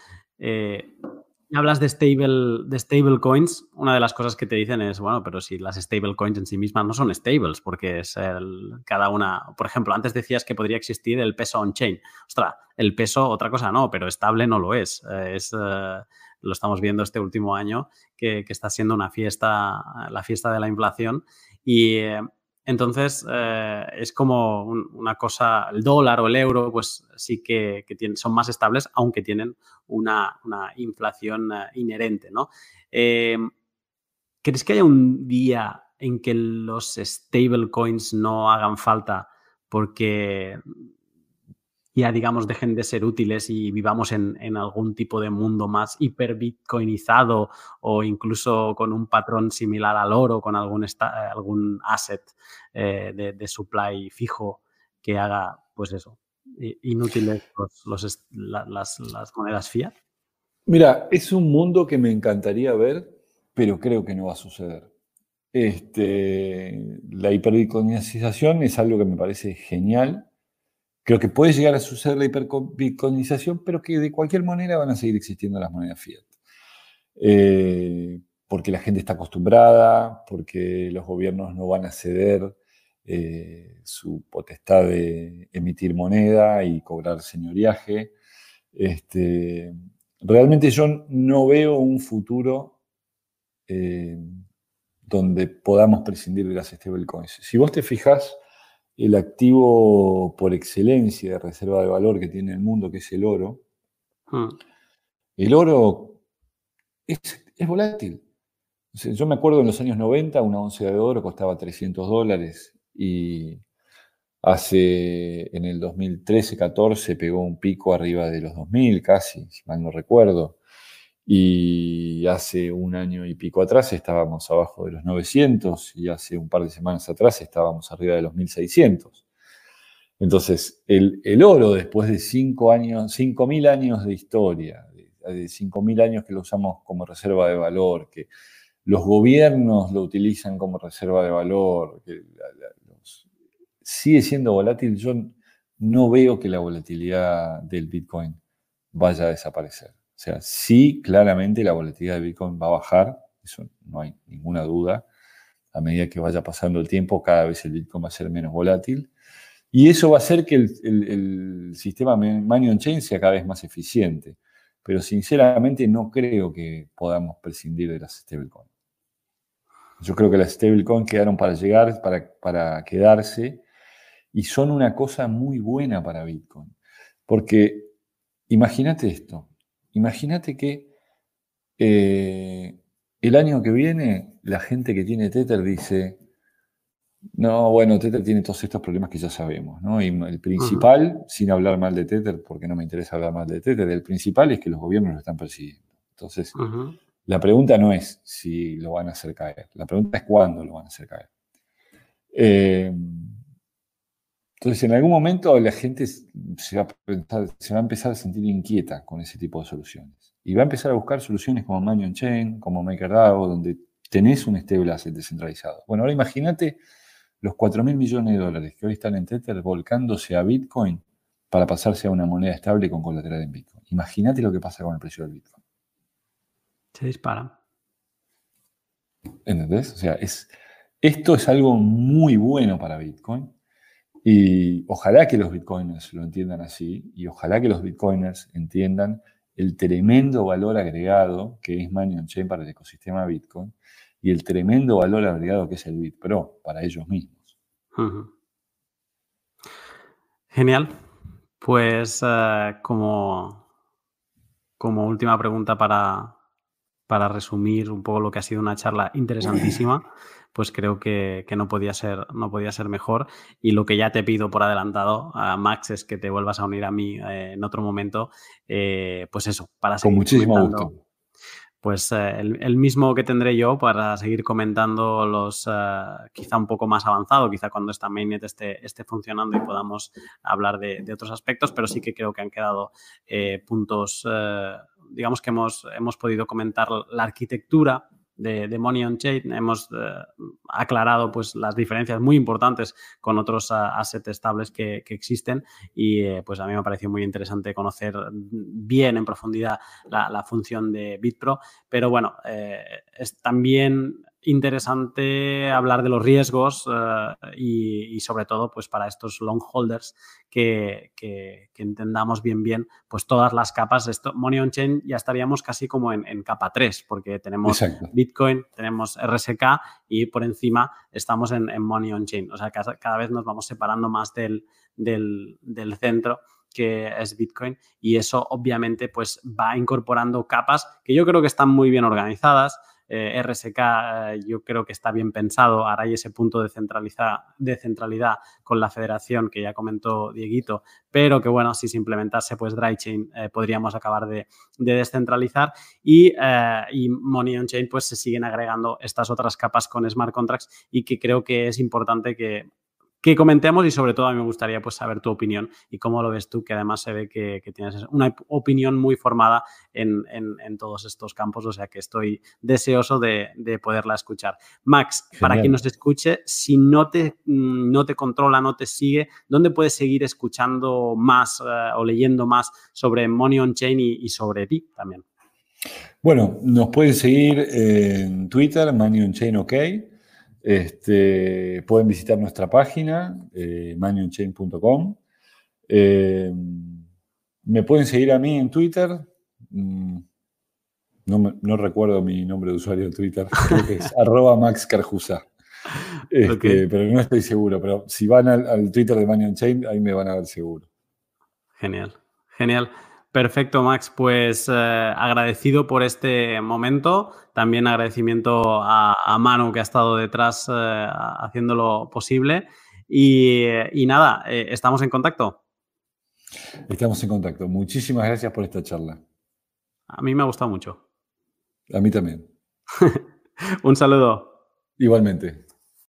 Speaker 1: hablas de stable, de stable coins, una de las cosas que te dicen es, bueno, pero si las stable coins en sí mismas no son stables, porque es el, cada una, por ejemplo, antes decías que podría existir el peso on-chain. Ostras, el peso, otra cosa no, pero estable no lo es. Eh, es eh, lo estamos viendo este último año, que, que, está siendo una fiesta, la fiesta de la inflación. Y, eh, entonces, eh, es como una cosa, el dólar o el euro, pues sí que, son más estables, aunque tienen una, inflación eh, inherente, ¿no? Eh, ¿Crees que haya un día en que los stablecoins no hagan falta porque ya, digamos, dejen de ser útiles y vivamos en, algún tipo de mundo más hiperbitcoinizado o incluso con un patrón similar al oro, con algún, algún asset eh, de, supply fijo que haga, pues eso, inútiles las, monedas fiat?
Speaker 2: Mira, es un mundo que me encantaría ver, pero creo que no va a suceder. Este, la hiperbitcoinización es algo que me parece genial, Creo que puede llegar a suceder la hiperbitcoinización, pero que de cualquier manera van a seguir existiendo las monedas fiat. Eh, porque la gente está acostumbrada, porque los gobiernos no van a ceder eh, su potestad de emitir moneda y cobrar señoriaje. Este, realmente yo no veo un futuro eh, donde podamos prescindir de las stablecoins. Si vos te fijas el activo por excelencia de reserva de valor que tiene el mundo, que es el oro, ah. el oro es, volátil. yo me acuerdo en los años 90, una once de oro costaba 300 dólares y hace, en el 2013-14 pegó un pico arriba de los 2000 casi, si mal no recuerdo y hace un año y pico atrás estábamos abajo de los 900 y hace un par de semanas atrás estábamos arriba de los 1600. Entonces, el, oro, después de 5 años, 5.000 años de historia, de, 5.000 años que lo usamos como reserva de valor, que los gobiernos lo utilizan como reserva de valor, que sigue siendo volátil, yo no veo que la volatilidad del Bitcoin vaya a desaparecer. O sea, sí, claramente la volatilidad de Bitcoin va a bajar, eso no hay ninguna duda. A medida que vaya pasando el tiempo, cada vez el Bitcoin va a ser menos volátil. Y eso va a hacer que el, sistema Money on Chain sea cada vez más eficiente. Pero sinceramente no creo que podamos prescindir de las stablecoins. Yo creo que las stablecoins quedaron para llegar, para, para quedarse, y son una cosa muy buena para Bitcoin. Porque imagínate esto, imagínate que eh, el año que viene la gente que tiene Tether dice, no, bueno, Tether tiene todos estos problemas que ya sabemos, ¿no? Y el principal, sin hablar mal de Tether, porque no me interesa hablar mal de Tether, el principal es que los gobiernos lo están persiguiendo. Entonces, la pregunta no es si lo van a hacer caer, la pregunta es cuándo lo van a hacer caer. Eh, entonces, en algún momento la gente se va, a empezar a sentir inquieta con ese tipo de soluciones. Y va a empezar a buscar soluciones como Manion Chain, como MakerDAO, donde tenés un stable asset descentralizado. Bueno, ahora imagínate los 4 mil millones de dólares que hoy están en Tether volcándose a Bitcoin para pasarse a una moneda estable con colateral en Bitcoin. Imagínate lo que pasa con el precio del Bitcoin.
Speaker 1: Se dispara.
Speaker 2: ¿Entendés? O sea, es, esto es algo muy bueno para Bitcoin y ojalá que los bitcoiners lo entiendan así y ojalá que los bitcoiners entiendan el tremendo valor agregado que es Money on Chain para el ecosistema Bitcoin y el tremendo valor agregado que es el BitPro para ellos mismos.
Speaker 1: Genial. Pues eh, como, como última pregunta para, para resumir un poco lo que ha sido una charla interesantísima. pues creo que, no, podía ser, no podía ser mejor. Y lo que ya te pido por adelantado, a Max, es que te vuelvas a unir a mí eh, en otro momento, eh, pues eso, para seguir
Speaker 2: Con muchísimo gusto.
Speaker 1: Pues eh, el, mismo que tendré yo para seguir comentando los quizá un poco más avanzado, quizá cuando esta mainnet esté, esté funcionando y podamos hablar de, de, otros aspectos, pero sí que creo que han quedado puntos, digamos que hemos, hemos podido comentar la arquitectura de, Money on Chain. Hemos eh, aclarado pues, las diferencias muy importantes con otros assets estables que, existen. Y eh, pues a mí me ha parecido muy interesante conocer bien en profundidad la, función de BitPro, pero bueno, eh, es también interesante hablar de los riesgos eh, y, sobre todo pues para estos long holders que, entendamos bien bien pues todas las capas. Esto, Money on Chain ya estaríamos casi como en, capa 3 porque tenemos Bitcoin, tenemos RSK y por encima estamos en, Money on Chain. O sea, cada, cada, vez nos vamos separando más del, del, del centro que es Bitcoin y eso obviamente pues va incorporando capas que yo creo que están muy bien organizadas, eh, RSK eh, yo creo que está bien pensado, ahora hay ese punto de, de centralidad con la federación que ya comentó Dieguito, pero que bueno, si se implementase pues DryChain eh, podríamos acabar de, descentralizar y, y, Money on Chain pues se siguen agregando estas otras capas con smart contracts y que creo que es importante que que comentemos y sobre todo a mí me gustaría pues saber tu opinión y cómo lo ves tú, que además se ve que, tienes una opinión muy formada en, todos estos campos, o sea que estoy deseoso de, poderla escuchar. Max, para quien nos escuche, si no te, mm, no te controla, no te sigue, ¿dónde puedes seguir escuchando más eh, o leyendo más sobre Money on Chain y, sobre ti también?
Speaker 2: Bueno, nos pueden seguir en Twitter, Money on Chain OK. Este, pueden visitar nuestra página, eh, eh, me pueden seguir a mí en Twitter. Mm, no, recuerdo mi nombre de usuario de Twitter, creo que es arroba Max este, Pero no estoy seguro. Pero si van al, Twitter de Money Chain, ahí me van a ver seguro.
Speaker 1: Genial, genial. Perfecto, Max. Pues eh, agradecido por este momento. También agradecimiento a, Manu que ha estado detrás eh, haciéndolo posible. Y, nada, eh, estamos en contacto.
Speaker 2: Estamos en contacto. Muchísimas gracias por esta charla.
Speaker 1: A mí me ha gustado mucho.
Speaker 2: A mí también.
Speaker 1: Un saludo.
Speaker 2: Igualmente.